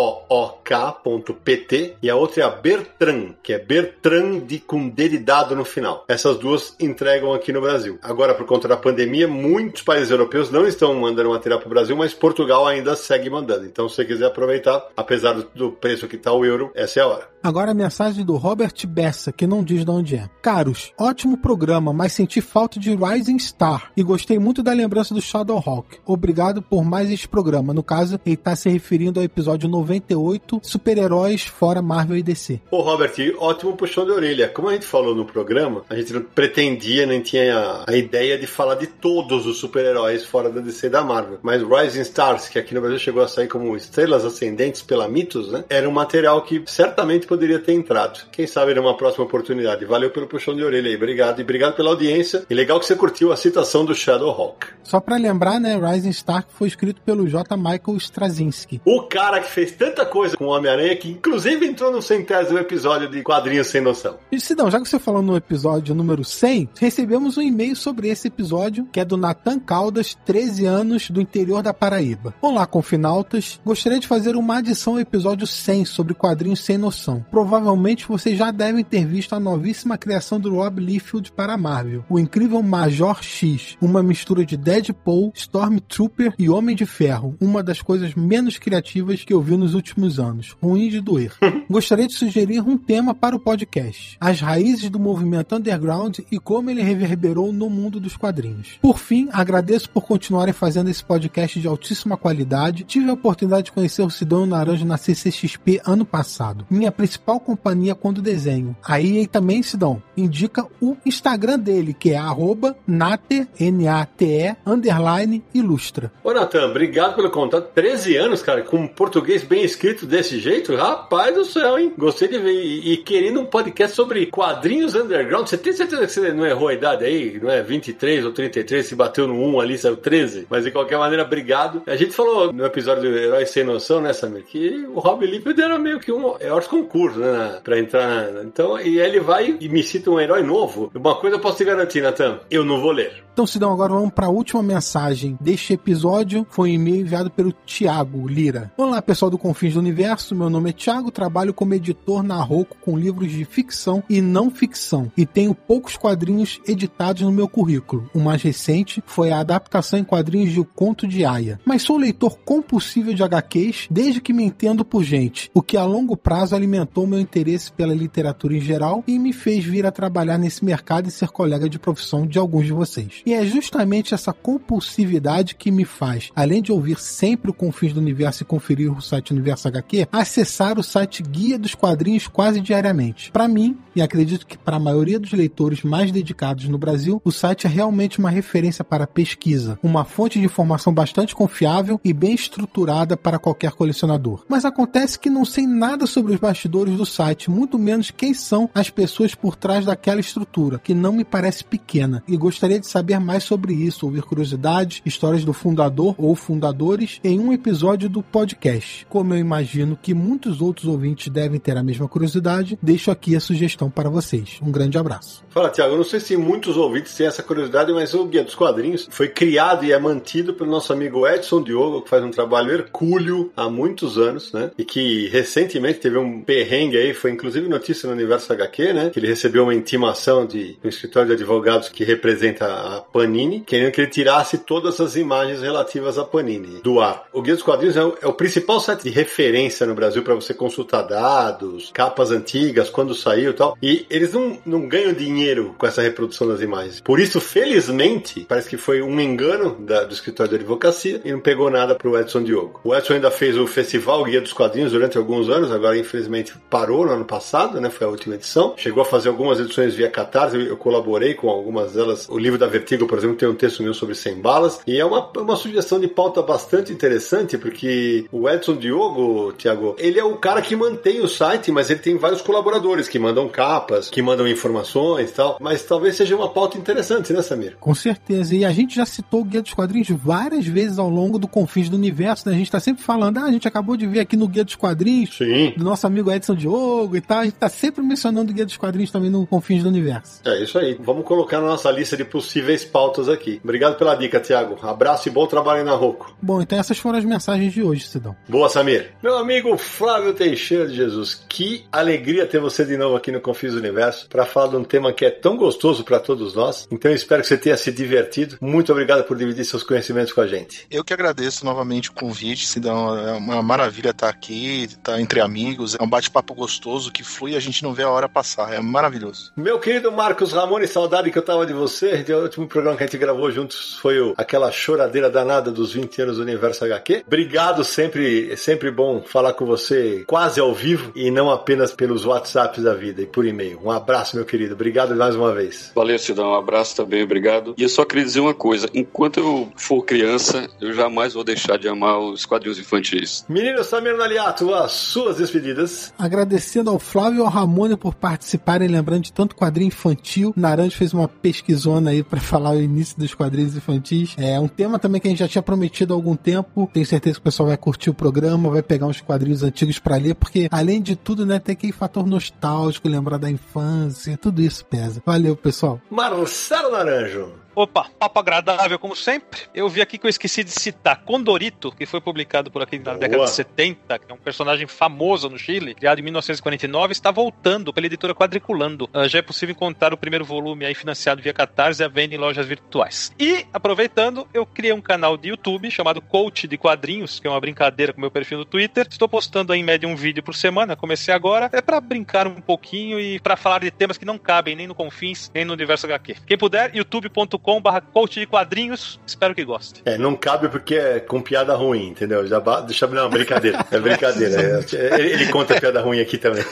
e a outra é a Bertrand, que é Bertrand de com D de dado no final. Essas duas entregam aqui no Brasil. Agora, por conta da pandemia, muitos países europeus não estão mandando material para o Brasil, mas Portugal ainda segue mandando. Então, se você quiser aproveitar, apesar do, preço que está o euro, essa é a hora. Agora a mensagem do Robert Bessa, que não diz de onde é. Caros, ótimo programa, mas senti falta de Rising Star e gostei muito da lembrança do Shadowhawk. Obrigado por mais este programa. No caso, ele está se referindo ao episódio 98, Super-Heróis fora Marvel e DC. Ô Robert, ótimo puxão de orelha. Como a gente falou no programa, a gente não pretendia, nem tinha a, a ideia de falar de todos os super-heróis fora da DC e da Marvel. Mas Rising Stars, que aqui no Brasil chegou a sair como Estrelas Ascendentes pela Mitos, né? Era um material que certamente poderia ter entrado. Quem sabe numa próxima oportunidade. Valeu pelo puxão de orelha aí. Obrigado. E obrigado pela audiência. E legal que você curtiu a citação do Shadowhawk. Só para lembrar, né, Rising Star foi escrito pelo J. Michael Straczynski. O cara que fez tanta coisa com o Homem-Aranha que inclusive entrou no centésimo episódio de Quadrinhos Sem Noção. E Sidão, já que você falou no episódio número 100, recebemos um e-mail sobre esse episódio, que é do Nathan Caldas, 13 anos, do interior da Paraíba. Olá, confinautas. Gostaria de fazer uma adição ao episódio 100 sobre quadrinhos sem noção. Provavelmente vocês já devem ter visto a novíssima criação do Rob Liefeld para a Marvel, o incrível Major X, uma mistura de Deadpool, Stormtrooper e Homem de Ferro, uma das coisas menos criativas que eu vi nos últimos anos. Ruim de doer. [LAUGHS] Gostaria de sugerir um tema para o podcast: as raízes do movimento underground e como ele reverberou no mundo dos quadrinhos. Por fim, agradeço por continuarem fazendo esse podcast de altíssima qualidade. Tive a oportunidade de conhecer o Sidão Naranjo na CCXP ano passado, minha principal companhia quando desenho. Aí também, Sidão, indica o Instagram dele, que é arroba nate, N-A-T-E, underline, ilustra. Ô, Natan, obrigado pelo contato. 13 anos, cara, com um português bem escrito desse jeito? Rapaz do céu, hein? Gostei de ver. E, e querendo um podcast sobre quadrinhos underground. Você tem certeza que você não errou a idade aí? Não é 23 ou 33? Se bateu no 1 ali, saiu 13? Mas de qualquer maneira, obrigado. A gente falou no episódio do Herói Sem Noção, né, Samir? Que o Rob Liefeld era meio que um. É concurso, né? Pra entrar. Na... Então, e ele vai e me cita um herói novo. Uma coisa eu posso te garantir, Natan: eu não vou ler. Então, Sidão, agora vamos para a última mensagem deste episódio. Foi um e-mail enviado pelo Tiago Lira. Olá, pessoal do Confins do Universo. Meu nome é Tiago, trabalho como editor na Roku com livros de ficção e não ficção. E tenho poucos quadrinhos editados no meu currículo. O mais recente foi a adaptação em quadrinhos de O Conto de Aya. Mas sou leitor compulsível de HQs desde que me entendo por gente, o que a longo prazo alimentou meu interesse pela literatura em geral e me fez vir a trabalhar nesse mercado e ser colega de profissão de alguns de vocês. E é justamente essa compulsividade que me faz, além de ouvir sempre o Confins do Universo e conferir o site Universo HQ, acessar o site Guia dos Quadrinhos quase diariamente. Para mim, e acredito que para a maioria dos leitores mais dedicados no Brasil, o site é realmente uma referência para pesquisa, uma fonte de informação bastante confiável e bem estruturada para qualquer colecionador. Mas acontece que não sei nada sobre os bastidores do site, muito menos quem são as pessoas por trás daquela estrutura, que não me parece pequena, e gostaria de saber mais sobre isso, ouvir curiosidades, histórias do fundador ou fundadores em um episódio do podcast. Como eu imagino que muitos outros ouvintes devem ter a mesma curiosidade, deixo aqui a sugestão para vocês. Um grande abraço. Fala, Tiago, eu não sei se muitos ouvintes têm essa curiosidade, mas o Guia dos Quadrinhos foi criado e é mantido pelo nosso amigo Edson Diogo, que faz um trabalho hercúleo há muitos anos, né? E que recentemente teve um perrengue aí, foi inclusive notícia no Universo HQ, né? Que ele recebeu uma intimação de um escritório de advogados que representa a Panini, querendo que ele tirasse todas as imagens relativas a Panini do ar. O Guia dos Quadrinhos é o, é o principal site de referência no Brasil para você consultar dados, capas antigas, quando saiu e tal. E eles não, não ganham dinheiro com essa reprodução das imagens. Por isso, felizmente, parece que foi um engano da, do escritório de advocacia e não pegou nada pro Edson Diogo. O Edson ainda fez o festival Guia dos Quadrinhos durante alguns anos, agora infelizmente parou no ano passado, né? Foi a última edição. Chegou a fazer algumas edições via Catarse, eu, eu colaborei com algumas delas. O livro da Vertigo, por exemplo, tem um texto meu sobre 100 balas. E é uma, uma sugestão de pauta bastante interessante, porque o Edson Diogo, Tiago, ele é o cara que mantém o site, mas ele tem vários colaboradores que mandam capas, que mandam informações e tal. Mas talvez seja uma pauta interessante, né, Samir? Com certeza. E a gente já citou o Guia dos Quadrinhos várias vezes ao longo do Confins do Universo, né? A gente tá sempre falando, ah, a gente acabou de ver aqui no Guia dos Quadrinhos, Sim. do nosso amigo Edson Diogo e tal. A gente tá sempre mencionando o Guia dos Quadrinhos também no Confins do Universo. É isso aí. Vamos colocar na nossa lista de possíveis pautas aqui. Obrigado pela dica, Tiago. Abraço e bom trabalho na Roco. Bom, então essas foram as mensagens de hoje, Sidão. Boa, Samir. Meu amigo Flávio Teixeira de Jesus, que alegria ter você de novo aqui no Confis do Universo para falar de um tema que é tão gostoso para todos nós. Então eu espero que você tenha se divertido. Muito obrigado por dividir seus conhecimentos com a gente. Eu que agradeço novamente o convite, Sidão. É uma maravilha estar aqui, estar entre amigos. É um bate-papo gostoso que flui e a gente não vê a hora passar. É maravilhoso. Meu querido Marcos Ramone, saudade que eu tava de você. O último programa que a gente gravou juntos foi o, aquela choradeira danada dos 20 anos do Universo HQ. Obrigado, sempre, é sempre bom falar com você quase ao vivo e não apenas pelos WhatsApps da vida e por e-mail. Um abraço, meu querido. Obrigado mais uma vez. Valeu, Cidão. Um abraço também, obrigado. E eu só queria dizer uma coisa: enquanto eu for criança, eu jamais vou deixar de amar os quadrinhos infantis. Menino Samir Naliato, as suas despedidas. Agradecendo ao Flávio e ao Ramone por participarem, lembrando de tanto quadrinho infantil. Naranjo fez uma pesquisona aí para falar o início dos quadrinhos infantis. É um tema também que a gente já tinha prometido há algum tempo. Tenho certeza que o pessoal vai curtir o programa, vai pegar uns quadrinhos antigos para ler, porque além de tudo, né, tem aquele fator nostálgico, lembrar da infância, tudo isso pesa. Valeu, pessoal. Marcelo Naranjo. Opa, papo agradável como sempre. Eu vi aqui que eu esqueci de citar Condorito, que foi publicado por aqui na Boa. década de 70, que é um personagem famoso no Chile, criado em 1949, está voltando pela editora Quadriculando. Ah, já é possível encontrar o primeiro volume aí financiado via Catarse e à venda em lojas virtuais. E, aproveitando, eu criei um canal de YouTube chamado Coach de Quadrinhos, que é uma brincadeira com meu perfil no Twitter. Estou postando aí, em média um vídeo por semana, comecei agora. É para brincar um pouquinho e para falar de temas que não cabem nem no Confins, nem no Universo HQ. Quem puder, youtube.com barra coach de quadrinhos. Espero que goste. É, não cabe porque é com piada ruim, entendeu? Já ba... deixa não, brincadeira. É brincadeira. É, ele, ele conta piada ruim aqui também.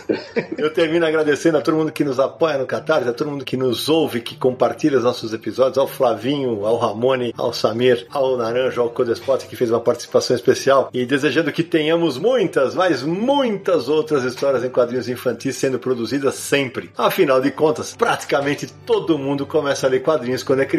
Eu termino agradecendo a todo mundo que nos apoia no Catarse, a todo mundo que nos ouve, que compartilha os nossos episódios, ao Flavinho, ao Ramone, ao Samir, ao Naranjo, ao Codespot, que fez uma participação especial. E desejando que tenhamos muitas, mas muitas outras histórias em quadrinhos infantis sendo produzidas sempre. Afinal de contas, praticamente todo mundo começa a ler quadrinhos quando é criança.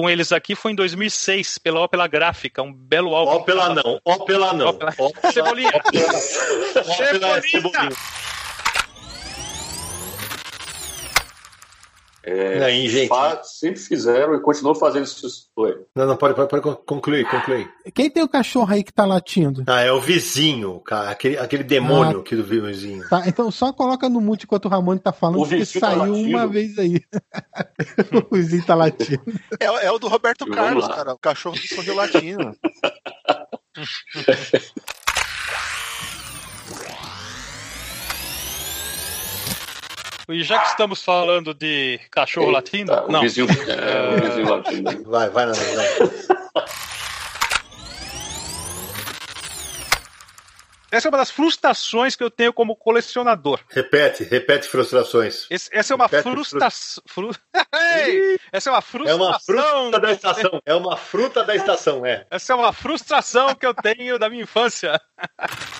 Com eles aqui foi em 2006, pela Ópera Gráfica, um belo álbum. Ópera não, ópera não. Ópera- Cebolinha. Ópera é cebolinha. É, Aí, gente. sempre fizeram e continuam fazendo isso. Não, não, pode, pode, pode concluir, concluir. Quem tem o cachorro aí que tá latindo? Ah, é o vizinho, cara. Aquele, aquele demônio que do vizinho. Tá, então só coloca no mute enquanto o Ramone tá falando, O porque vizinho tá saiu latindo? uma vez aí. [LAUGHS] o vizinho tá latindo. É, é o do Roberto Carlos, cara. O cachorro do São Latino. [LAUGHS] E já que estamos falando de cachorro Eita, latindo, o não. vizinho- [LAUGHS] é, o vizinho latindo. Vai, vai, Nando, vai. Essa é uma das frustrações que eu tenho como colecionador. Repete, repete frustrações. Esse- essa é uma Repete frustração. Fru... [LAUGHS] Essa é uma É frustração. uma fruta da estação. É uma fruta da estação, é. Essa é uma frustração que eu tenho da minha infância. [LAUGHS]